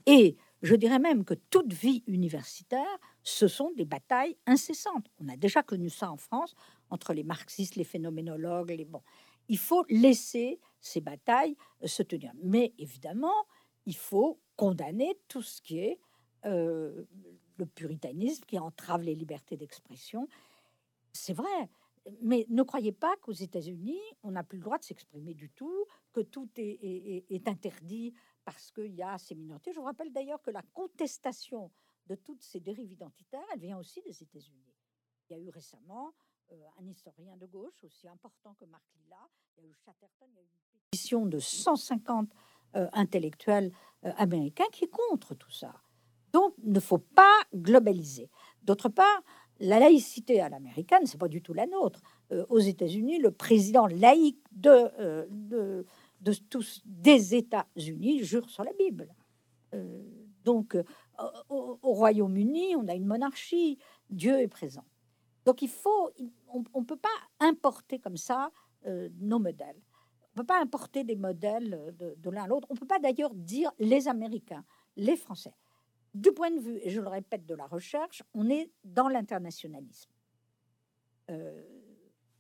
Et je dirais même que toute vie universitaire, ce sont des batailles incessantes. On a déjà connu ça en France entre les marxistes, les phénoménologues, les bon. Il faut laisser ces batailles euh, se tenir. Mais évidemment, il faut condamner tout ce qui est euh, le puritanisme qui entrave les libertés d'expression. C'est vrai, mais ne croyez pas qu'aux États-Unis, on n'a plus le droit de s'exprimer du tout, que tout est, interdit parce qu'il y a ces minorités. Je vous rappelle d'ailleurs que la contestation de toutes ces dérives identitaires, elle vient aussi des États-Unis. Il y a eu récemment euh, un historien de gauche aussi important que Marc Lilla, il y a eu Chatterton, il y a eu une pétition de 150 euh, intellectuels euh, américains qui est contre tout ça. Donc, il ne faut pas globaliser. D'autre part, la laïcité à l'américaine, c'est pas du tout la nôtre. Aux États-Unis, le président laïque de, de, tous des États-Unis jure sur la Bible. Euh, donc, au, Royaume-Uni, on a une monarchie, Dieu est présent. Donc, il faut, on ne peut pas importer comme ça nos modèles. On ne peut pas importer des modèles de, de l'un à l'autre. On ne peut pas d'ailleurs dire les Américains, les Français du point de vue, et je le répète, de la recherche, on est dans l'internationalisme. Euh,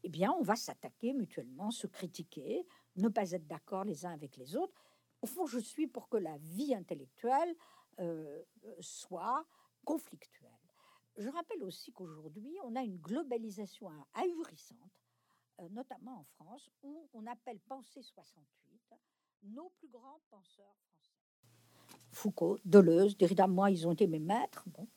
eh bien, on va s'attaquer mutuellement, se critiquer, ne pas être d'accord les uns avec les autres. Au fond, je suis pour que la vie intellectuelle euh, soit conflictuelle. Je rappelle aussi qu'aujourd'hui, on a une globalisation ahurissante, euh, notamment en France, où on appelle Pensée 68 nos plus grands penseurs Foucault, Deleuze, Derrida, moi, ils ont été mes maîtres. Bon.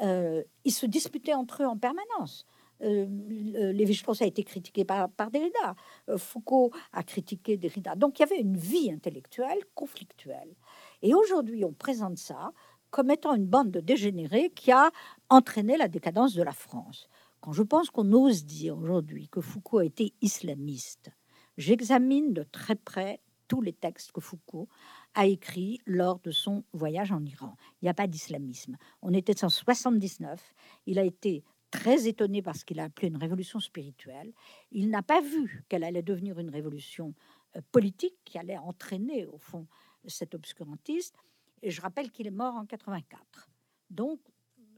Euh, ils se disputaient entre eux en permanence. Euh, Lévi-Strauss a été critiqué par, par Derrida, euh, Foucault a critiqué Derrida. Donc il y avait une vie intellectuelle conflictuelle. Et aujourd'hui, on présente ça comme étant une bande de dégénérés qui a entraîné la décadence de la France. Quand je pense qu'on ose dire aujourd'hui que Foucault a été islamiste, j'examine de très près tous les textes que Foucault a écrit lors de son voyage en Iran. Il n'y a pas d'islamisme. On était en 79. Il a été très étonné parce qu'il a appelé une révolution spirituelle. Il n'a pas vu qu'elle allait devenir une révolution euh, politique qui allait entraîner, au fond, cet obscurantiste. Et je rappelle qu'il est mort en 84. Donc,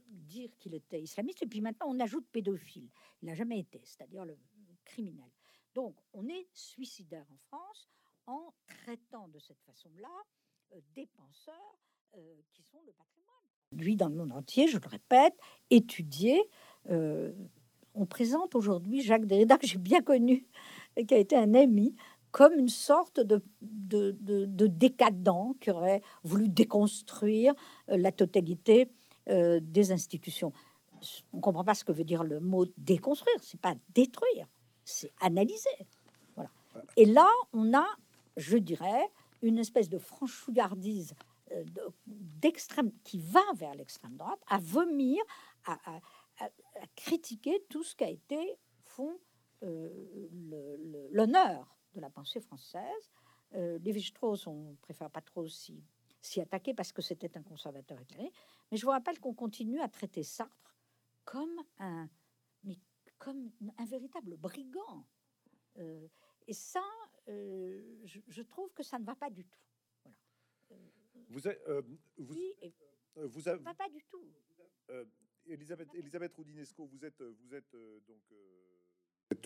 dire qu'il était islamiste, et puis maintenant on ajoute pédophile. Il n'a jamais été, c'est-à-dire le criminel. Donc, on est suicidaire en France en traitant de cette façon-là euh, des penseurs euh, qui sont le patrimoine. Lui, dans le monde entier, je le répète, étudié. Euh, on présente aujourd'hui Jacques Derrida, que j'ai bien connu, et qui a été un ami, comme une sorte de, de, de, décadent qui aurait voulu déconstruire la totalité des institutions. On ne comprend pas ce que veut dire le mot déconstruire. C'est pas détruire, c'est analyser. Voilà. Et là, on a je dirais, une espèce de franchouillardise euh, d'extrême qui va vers l'extrême droite, à vomir, à, critiquer tout ce qui a été fond euh, l'honneur de la pensée française. Euh, Lévi-Strauss, on préfère pas trop s'y, s'y attaquer parce que c'était un conservateur éclairé. Mais je vous rappelle qu'on continue à traiter Sartre comme un, mais comme un véritable brigand. Euh, et ça, euh, je, trouve que ça ne va pas du tout. Vous, euh, vous, oui, euh, vous avez, va pas du tout. Elisabeth, Elisabeth Roudinesco, vous êtes, vous êtes donc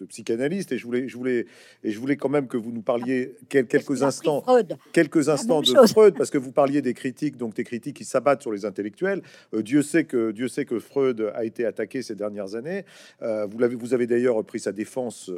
psychanalyste et je voulais, je voulais, et je voulais quand même que vous nous parliez quelques instants, quelques instants de Freud, parce que vous parliez des critiques, donc des critiques qui s'abattent sur les intellectuels. Euh, Dieu sait que Dieu sait que Freud a été attaqué ces dernières années. Euh, vous l'avez, vous avez d'ailleurs pris sa défense,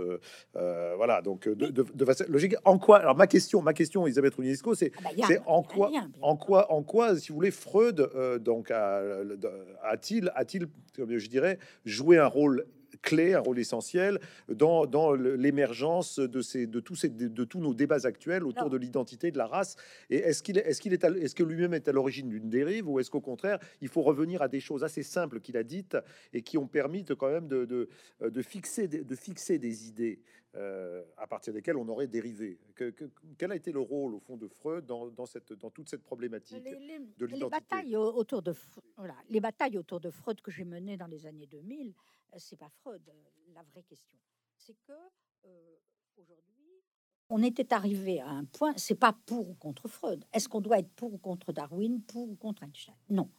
euh, voilà. Donc de, de, façon logique. En quoi Alors ma question, ma question, Elisabeth Runisco, c'est, ah bah, c'est en quoi, en quoi, en quoi, si vous voulez, Freud donc a-t-il, a-t-il, je dirais, joué un rôle clé, un rôle essentiel dans, dans l'émergence de, ces, de, tous ces, de, tous nos débats actuels autour de l'identité de la race. Et est-ce qu'il est, que lui-même est à l'origine d'une dérive ou est-ce qu'au contraire, il faut revenir à des choses assez simples qu'il a dites et qui ont permis de, quand même de, de, de fixer, de, fixer des idées euh, à partir desquelles on aurait dérivé. Que, quel a été le rôle au fond de Freud dans, dans, cette, dans toute cette problématique de l'identité? les batailles autour de voilà, les batailles autour de Freud que j'ai menées dans les années 2000 euh, c'est pas Freud euh, la vraie question. C'est que euh, aujourd'hui, on était arrivé à un point. C'est pas pour ou contre Freud. Est-ce qu'on doit être pour ou contre Darwin, pour ou contre Einstein? Non.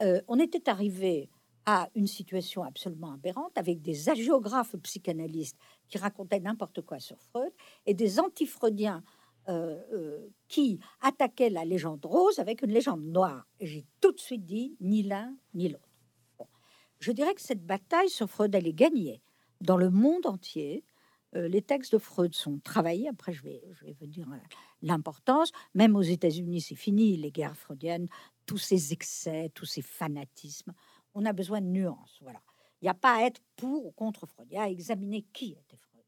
on était arrivé à une situation absolument aberrante avec des agiographes psychanalystes qui racontaient n'importe quoi sur Freud et des antifreudiens qui attaquaient la légende rose avec une légende noire. J'ai tout de suite dit ni l'un ni l'autre. Je dirais que cette bataille sur Freud, elle est gagnée dans le monde entier. Euh, les textes de Freud sont travaillés. Après, je vais, je vous dire euh, l'importance. Même aux États-Unis, c'est fini, les guerres freudiennes, tous ces excès, tous ces fanatismes. On a besoin de nuances. Voilà. Il n'y a pas à être pour ou contre Freud. Il y a à examiner qui était Freud.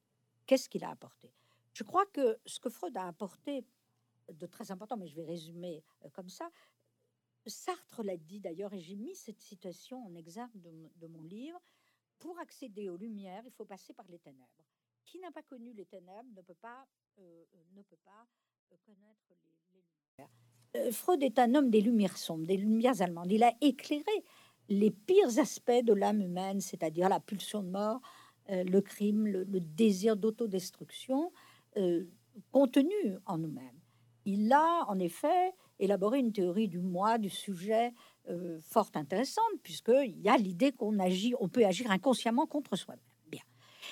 Qu'est-ce qu'il a apporté? Je crois que ce que Freud a apporté de très important, mais je vais résumer euh, comme ça. Sartre l'a dit d'ailleurs, et j'ai mis cette citation en exergue de, mon livre. Pour accéder aux lumières, il faut passer par les ténèbres. Qui n'a pas connu les ténèbres ne peut pas, euh, euh, ne peut pas connaître les, lumières. Freud est un homme des lumières sombres, des lumières allemandes. Il a éclairé les pires aspects de l'âme humaine, c'est-à-dire la pulsion de mort, le crime, le désir d'autodestruction contenu en nous-mêmes il a en effet élaboré une théorie du moi, du sujet euh, fort intéressante, puisqu'il y a l'idée qu'on agit, on peut agir inconsciemment contre soi-même. Bien.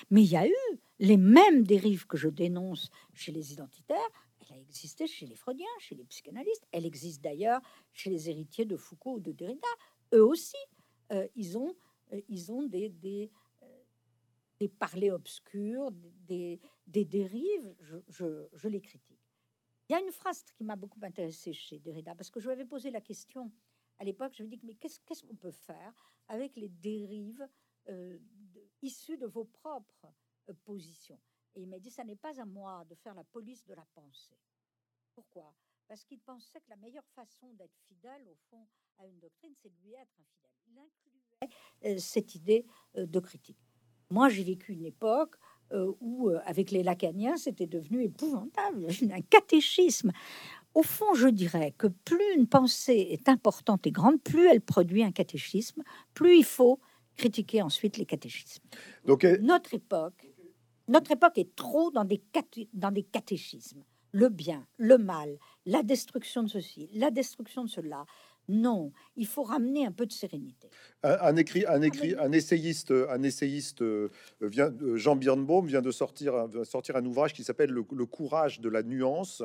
Mais il y a eu les mêmes dérives que je dénonce chez les identitaires, elle a existé chez les freudiens, chez les psychanalystes, elle existe d'ailleurs chez les héritiers de Foucault ou de Derrida. Eux aussi, euh, ils ont, euh, ils ont des, des, des parlers obscurs, des, des dérives, je, je les critique. Il y a une phrase qui m'a beaucoup intéressée chez Derrida, parce que je lui avais posé la question à l'époque, je lui ai dit, mais qu'est-ce qu'on peut faire avec les dérives euh, issues de vos propres euh, positions? Et il m'a dit, ça n'est pas à moi de faire la police de la pensée. Pourquoi? Parce qu'il pensait que la meilleure façon d'être fidèle, au fond, à une doctrine, c'est de lui être infidèle. Il incluait euh, cette idée de critique. Moi, j'ai vécu une époque euh, où, euh, avec les lacaniens, c'était devenu épouvantable, un catéchisme. Au fond, je dirais que plus une pensée est importante et grande, plus elle produit un catéchisme, plus il faut critiquer ensuite les catéchismes. Donc, notre époque, notre époque est trop dans des, dans des catéchismes. Le bien, le mal, la destruction de ceci, la destruction de cela, non, il faut ramener un peu de sérénité. Un, écrit, un, écrit, un essayiste, un essayiste euh, vient, Jean Birnbaum vient de sortir, sortir un ouvrage qui s'appelle le, courage de la nuance.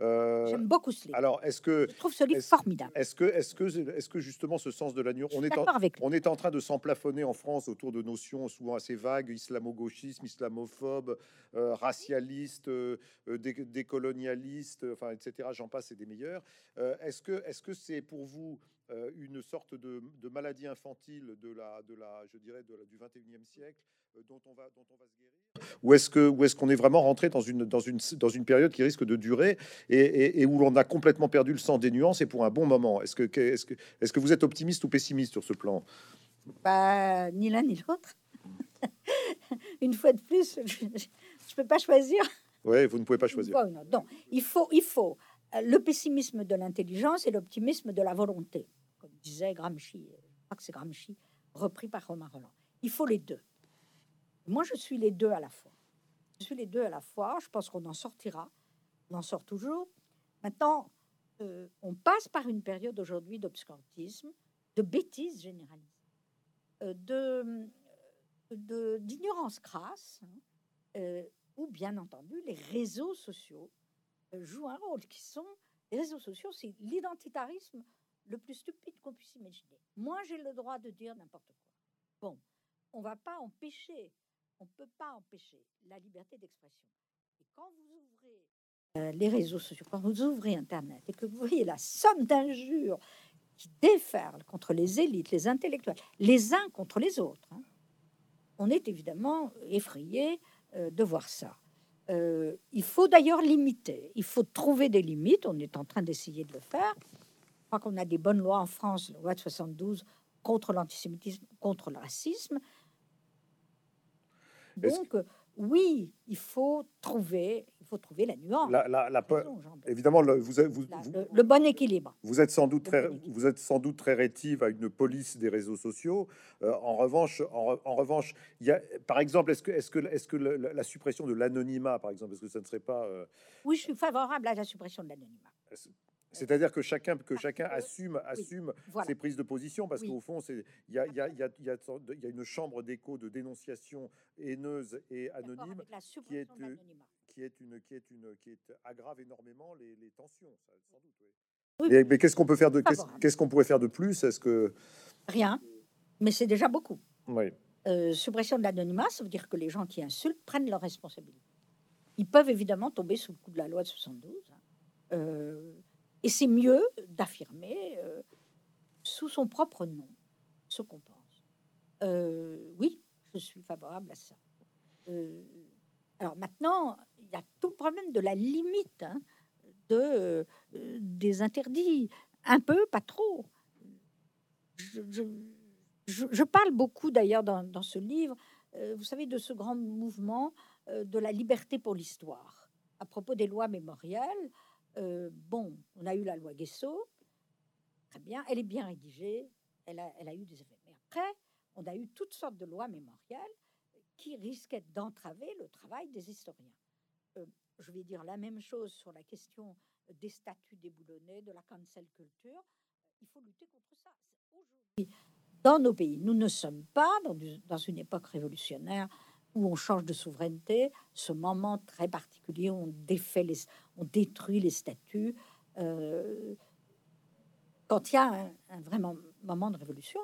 Euh, J'aime beaucoup ce livre. Alors, est-ce que je trouve ce livre formidable Est-ce que, est-ce que, est-ce que justement ce sens de la nuance, on est, en, on est en train de s'emplafonner en France autour de notions souvent assez vagues, islamo-gauchisme, islamophobe, euh, racialiste, euh, décolonialiste, enfin, etc. J'en passe, et des meilleurs. est-ce que, est-ce que c'est pour vous une sorte de, maladie infantile de la, de la, je dirais, de la, du 21e siècle dont on va, dont on va se guérir ou est-ce que est-ce qu'on est vraiment rentré dans une dans une dans une période qui risque de durer et, où l'on a complètement perdu le sens des nuances et pour un bon moment? Est-ce que est-ce que est-ce que vous êtes optimiste ou pessimiste sur ce plan? Bah ni l'un ni l'autre. une fois de plus, je, ne peux pas choisir. Oui, vous ne pouvez pas choisir. Non, il faut il faut euh, le pessimisme de l'intelligence et l'optimisme de la volonté, disait Gramsci. Je crois que c'est Gramsci repris par Romain Roland. Il faut les deux. Moi, je suis les deux à la fois. Je suis les deux à la fois. Je pense qu'on en sortira. On en sort toujours. Maintenant, euh, on passe par une période aujourd'hui d'obscurantisme, de bêtises généralisées, euh, de d'ignorance crasse, hein, euh, où bien entendu les réseaux sociaux jouent un rôle. Qui sont les réseaux sociaux, c'est l'identitarisme le plus stupide qu'on puisse imaginer. Moi, j'ai le droit de dire n'importe quoi. Bon, on va pas empêcher on ne peut pas empêcher la liberté d'expression. Et quand vous ouvrez euh, les réseaux sociaux, quand vous ouvrez Internet et que vous voyez la somme d'injures qui déferlent contre les élites, les intellectuels, les uns contre les autres, hein, on est évidemment effrayé euh, de voir ça. Euh, il faut d'ailleurs limiter, il faut trouver des limites, on est en train d'essayer de le faire. Je crois qu'on a des bonnes lois en France, la loi de 72 contre l'antisémitisme, contre le racisme, donc, oui, il faut trouver, il faut trouver la nuance. La, évidemment, le, vous, vous, le, bon équilibre. Vous êtes sans doute très, vous êtes sans doute très rétive à une police des réseaux sociaux. Euh, en revanche, en, revanche, il y a, par exemple, est-ce que, est-ce que, est-ce que la, suppression de l'anonymat, par exemple, est-ce que ça ne serait pas euh, Oui, je suis favorable à la suppression de l'anonymat. C'est-à-dire que chacun, que chacun assume, assume ses prises de position, parce qu'au fond, il y a, y, a, y, a, y a, une chambre d'écho de dénonciation haineuse et anonyme qui est, qui est une qui est une qui est aggrave énormément les, les tensions, sans doute. mais qu'est-ce qu'on peut faire de qu'est-ce qu'on pourrait faire de plus? Est-ce que rien Mais c'est déjà beaucoup. Oui. Euh, suppression de l'anonymat, ça veut dire que les gens qui insultent prennent leurs responsabilités. Ils peuvent évidemment tomber sous le coup de la loi de 72. hein. Euh, et c'est mieux d'affirmer euh, sous son propre nom ce qu'on pense. Euh, oui, je suis favorable à ça. Euh, alors maintenant, il y a tout le problème de la limite hein, de, des interdits. Un peu, pas trop. Je, parle beaucoup d'ailleurs dans, dans ce livre, vous savez, de ce grand mouvement de la liberté pour l'histoire. À propos des lois mémorielles, euh, bon, on a eu la loi Guesso, très bien, elle est bien rédigée, elle a, eu des effets. Mais après, on a eu toutes sortes de lois mémorielles qui risquaient d'entraver le travail des historiens. Euh, je vais dire la même chose sur la question des statuts déboulonnés, de la cancel culture. Il faut lutter contre ça. Aujourd'hui, dans nos pays, nous ne sommes pas dans une époque révolutionnaire où on change de souveraineté, ce moment très particulier où on défait les, on détruit les statuts. euh, quand il y a un, un vrai mom- moment de révolution,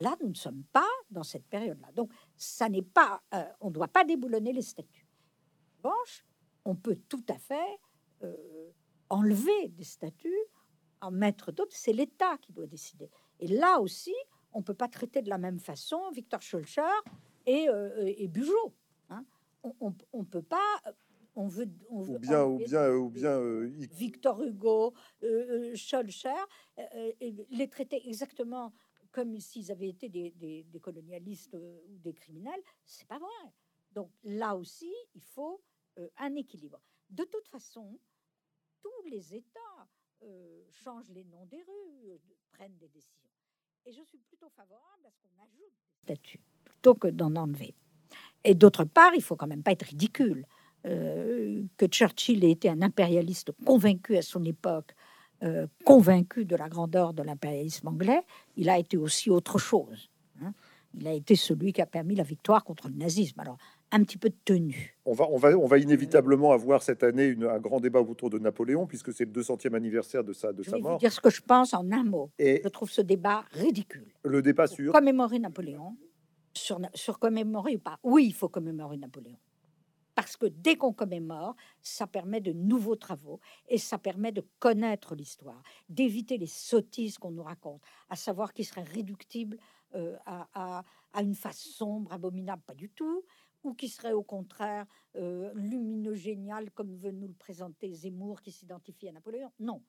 là, nous ne sommes pas dans cette période-là. Donc, ça n'est pas, euh, on ne doit pas déboulonner les statuts. En revanche, on peut tout à fait euh, enlever des statuts, en mettre d'autres. C'est l'État qui doit décider. Et là aussi, on ne peut pas traiter de la même façon Victor Schulcher et, euh, et Bugeaud. hein. On ne peut pas. On veut, on veut Ou bien, ou bien, ou bien, euh, Victor Hugo, euh, euh, Schulcher, et les traiter exactement comme s'ils avaient été des, des- des colonialistes ou des criminels, c'est pas vrai. Donc là aussi, il faut un équilibre. De toute façon, tous les États changent les noms des rues, prennent des décisions. Et je suis plutôt favorable à ce qu'on ajoute des statuts plutôt que d'en enlever. Et d'autre part, il faut quand même pas être ridicule. Euh, que Churchill ait été un impérialiste convaincu à son époque, euh, convaincu de la grandeur de l'impérialisme anglais, il a été aussi autre chose. hein. Il a été celui qui a permis la victoire contre le nazisme. Alors, un petit peu de tenue. on va, on va, on va inévitablement avoir cette année une- un grand débat autour de Napoléon, puisque c'est le 200e anniversaire de sa, de Je sa vais vous mort. dire ce que je pense en un mot. Et Je trouve ce débat ridicule. le débat sur commémorer Napoléon, sur, commémorer ou pas, oui, il faut commémorer Napoléon. Parce que dès qu'on commémore, ça permet de nouveaux travaux et ça permet de connaître l'histoire, d'éviter les sottises qu'on nous raconte, à savoir qu'il serait réductible euh, à, à- à une face sombre, abominable, pas du tout, ou qui serait au contraire euh, lumineux, génial, comme veut nous le présenter Zemmour, qui s'identifie à Napoléon? Non,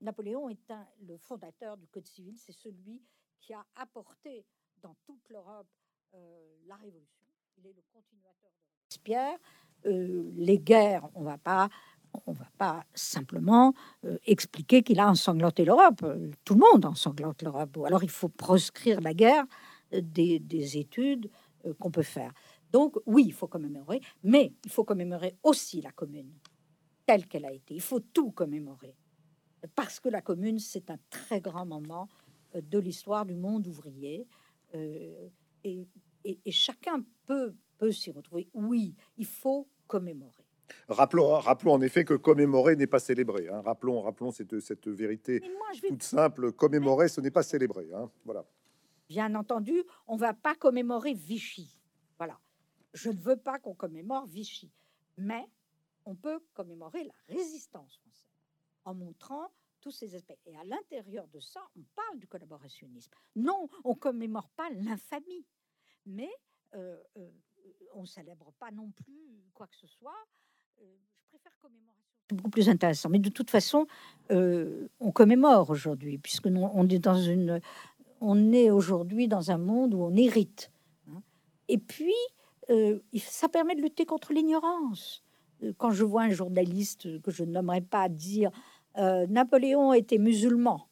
Napoléon est le fondateur du Code civil, c'est celui qui a apporté dans toute l'Europe euh, la Révolution. Il est le continuateur de Robespierre. Euh, les guerres, on va pas, on va pas simplement euh, expliquer qu'il a ensanglanté l'Europe. Tout le monde ensanglante l'Europe. Alors il faut proscrire la guerre euh, des, des études qu'on peut faire. Donc oui, il faut commémorer, mais il faut commémorer aussi la commune telle qu'elle a été. Il faut tout commémorer parce que la commune, c'est un très grand moment euh, de l'histoire du monde ouvrier. euh, et, et- et chacun peut, peut s'y retrouver. Oui, il faut commémorer. rappelons, rappelons en effet que commémorer n'est pas célébrer. hein. Rappelons, rappelons cette, cette vérité moi, vais, toute simple. Commémorer, ce n'est pas célébrer. hein. Voilà. bien entendu, on va pas commémorer Vichy. Je ne veux pas qu'on commémore Vichy. Mais on peut commémorer la résistance française en montrant tous ces aspects. Et à l'intérieur de ça, on parle du collaborationnisme. Non, on commémore pas l'infamie, mais euh, euh, on célèbre pas non plus quoi que ce soit. Euh, je préfère commémoration. C'est beaucoup plus intéressant. Mais de toute façon, euh, on commémore aujourd'hui, puisque nous, on est aujourd'hui dans un monde où on hérite. hein. Et puis, euh, ça permet de lutter contre l'ignorance. Euh, Quand je vois un journaliste que je nommerai pas dire euh, Napoléon était musulman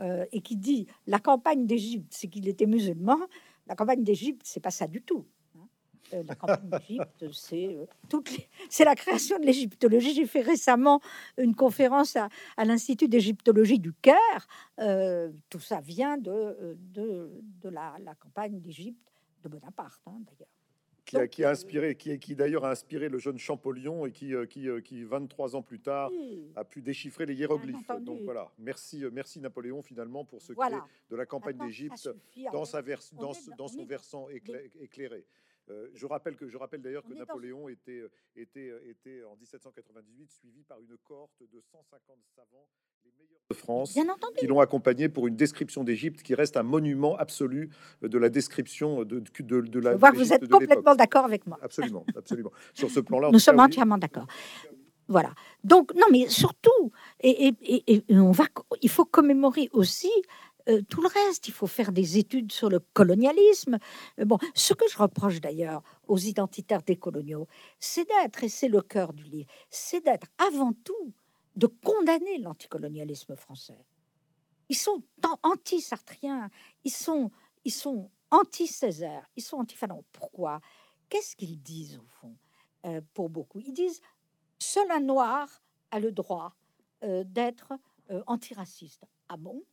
euh, et qui dit la campagne d'Égypte, c'est qu'il était musulman, la campagne d'Égypte, c'est pas ça du tout. hein. Euh, la campagne d'Égypte, c'est euh, les- la création de l'égyptologie. J'ai fait récemment une conférence à, à l'Institut d'égyptologie du Caire. Euh, tout ça vient de, de, de la, la campagne d'Égypte de Bonaparte, hein, d'ailleurs. Qui, a, qui a inspiré, qui, qui d'ailleurs a inspiré le jeune Champollion et qui, qui, qui 23 ans plus tard a pu déchiffrer les hiéroglyphes. Donc voilà, merci, merci Napoléon finalement pour ce qui est de la campagne d'Égypte dans, sa dans, dans, son versant éclairé. Euh, je rappelle que je rappelle d'ailleurs que Napoléon était, euh, était, euh, était en 1798 suivi par une cohorte de 150 savants, de France, qui l'ont accompagné pour une description d'Égypte qui reste un monument absolu de la description de, de, de la. Je vous êtes complètement d'accord avec moi. Absolument, absolument. Sur ce plan-là, nous sommes entièrement d'accord. Voilà. Donc non, mais surtout, et, et, et, on va, il faut commémorer aussi euh, tout le reste. Il faut faire des études sur le colonialisme. Euh, bon, ce que je reproche d'ailleurs aux identitaires décoloniaux, c'est d'être, et c'est le cœur du livre, c'est d'être avant tout de condamner l'anticolonialisme français. Ils sont anti-sartriens, ils sont, ils sont anti-Césaire, ils sont anti-Fanon. Pourquoi? Qu'est-ce qu'ils disent au fond euh, Pour beaucoup, ils disent seul un noir a le droit d'être antiraciste. Ah bon?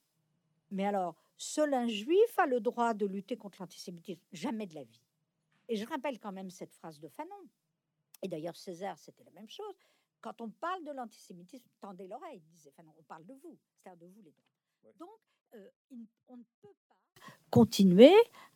Mais alors, seul un juif a le droit de lutter contre l'antisémitisme? Jamais de la vie. Et je rappelle quand même cette phrase de Fanon. Et d'ailleurs, Césaire, c'était la même chose. Quand on parle de l'antisémitisme, tendez l'oreille, disait Fanon. On parle de vous, c'est-à-dire de vous les droits. Donc, euh, on ne peut pas continuer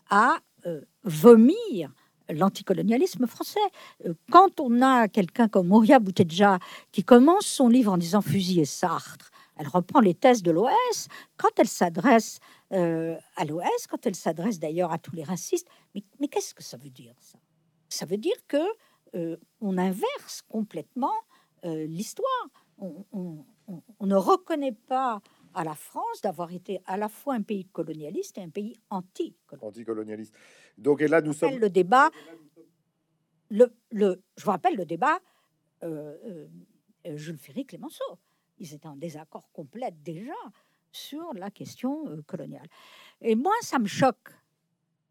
à euh, vomir l'anticolonialisme français. Euh, quand on a quelqu'un comme Moria Boutedja qui commence son livre en disant fusiller Sartre, elle reprend les thèses de l'OS quand elle s'adresse euh, à l'OS, quand elle s'adresse d'ailleurs à tous les racistes. Mais, mais qu'est-ce que ça veut dire ça? Ça veut dire que euh, on inverse complètement euh, l'histoire. On, ne reconnaît pas à la France d'avoir été à la fois un pays colonialiste et un pays anti-colonialiste. Donc, et là, nous sommes le débat. Le, le, je vous rappelle le débat Jules Ferry-Clémenceau ils étaient en désaccord complet déjà sur la question euh, coloniale. Et moi, ça me choque.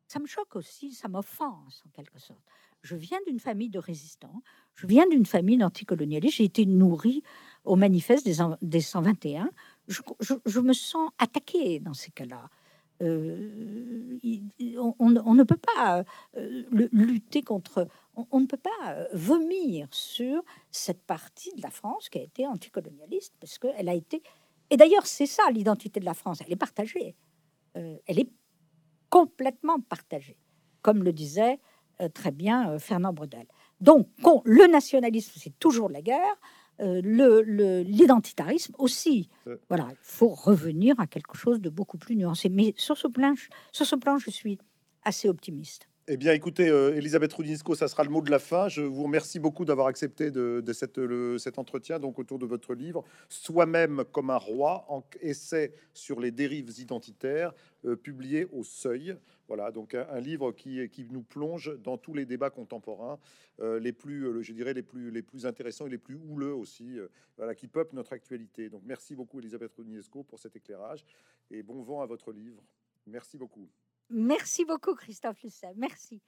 Ça me choque aussi, ça m'offense en quelque sorte. Je viens d'une famille de résistants, je viens d'une famille d'anticolonialistes, j'ai été nourrie au manifeste des, des 121. Je, me sens attaquée dans ces cas-là. Euh, on, ne peut pas euh, lutter contre, on, ne peut pas euh, vomir sur cette partie de la France qui a été anticolonialiste, parce qu'elle a été... Et d'ailleurs, c'est ça l'identité de la France, elle est partagée. Elle est complètement partagée, comme le disait très bien Fernand Bredel. Donc, le nationalisme, c'est toujours la guerre, l'identitarisme le, aussi. Voilà, il faut revenir à quelque chose de beaucoup plus nuancé. Mais sur ce plan, sur ce plan je suis assez optimiste. Eh bien, écoutez, euh, Elisabeth Rudinsco, ça sera le mot de la fin. Je vous remercie beaucoup d'avoir accepté de, cet entretien donc autour de votre livre, Soi-même comme un roi, en essai sur les dérives identitaires, euh, publié au Seuil. Voilà, donc un, livre qui, nous plonge dans tous les débats contemporains, euh, les plus, je dirais, les plus, intéressants et les plus houleux aussi, voilà, qui peuplent notre actualité. Donc, merci beaucoup, Elisabeth Rudinesco, pour cet éclairage et bon vent à votre livre. Merci beaucoup. Merci beaucoup, Christophe Lucet. Merci.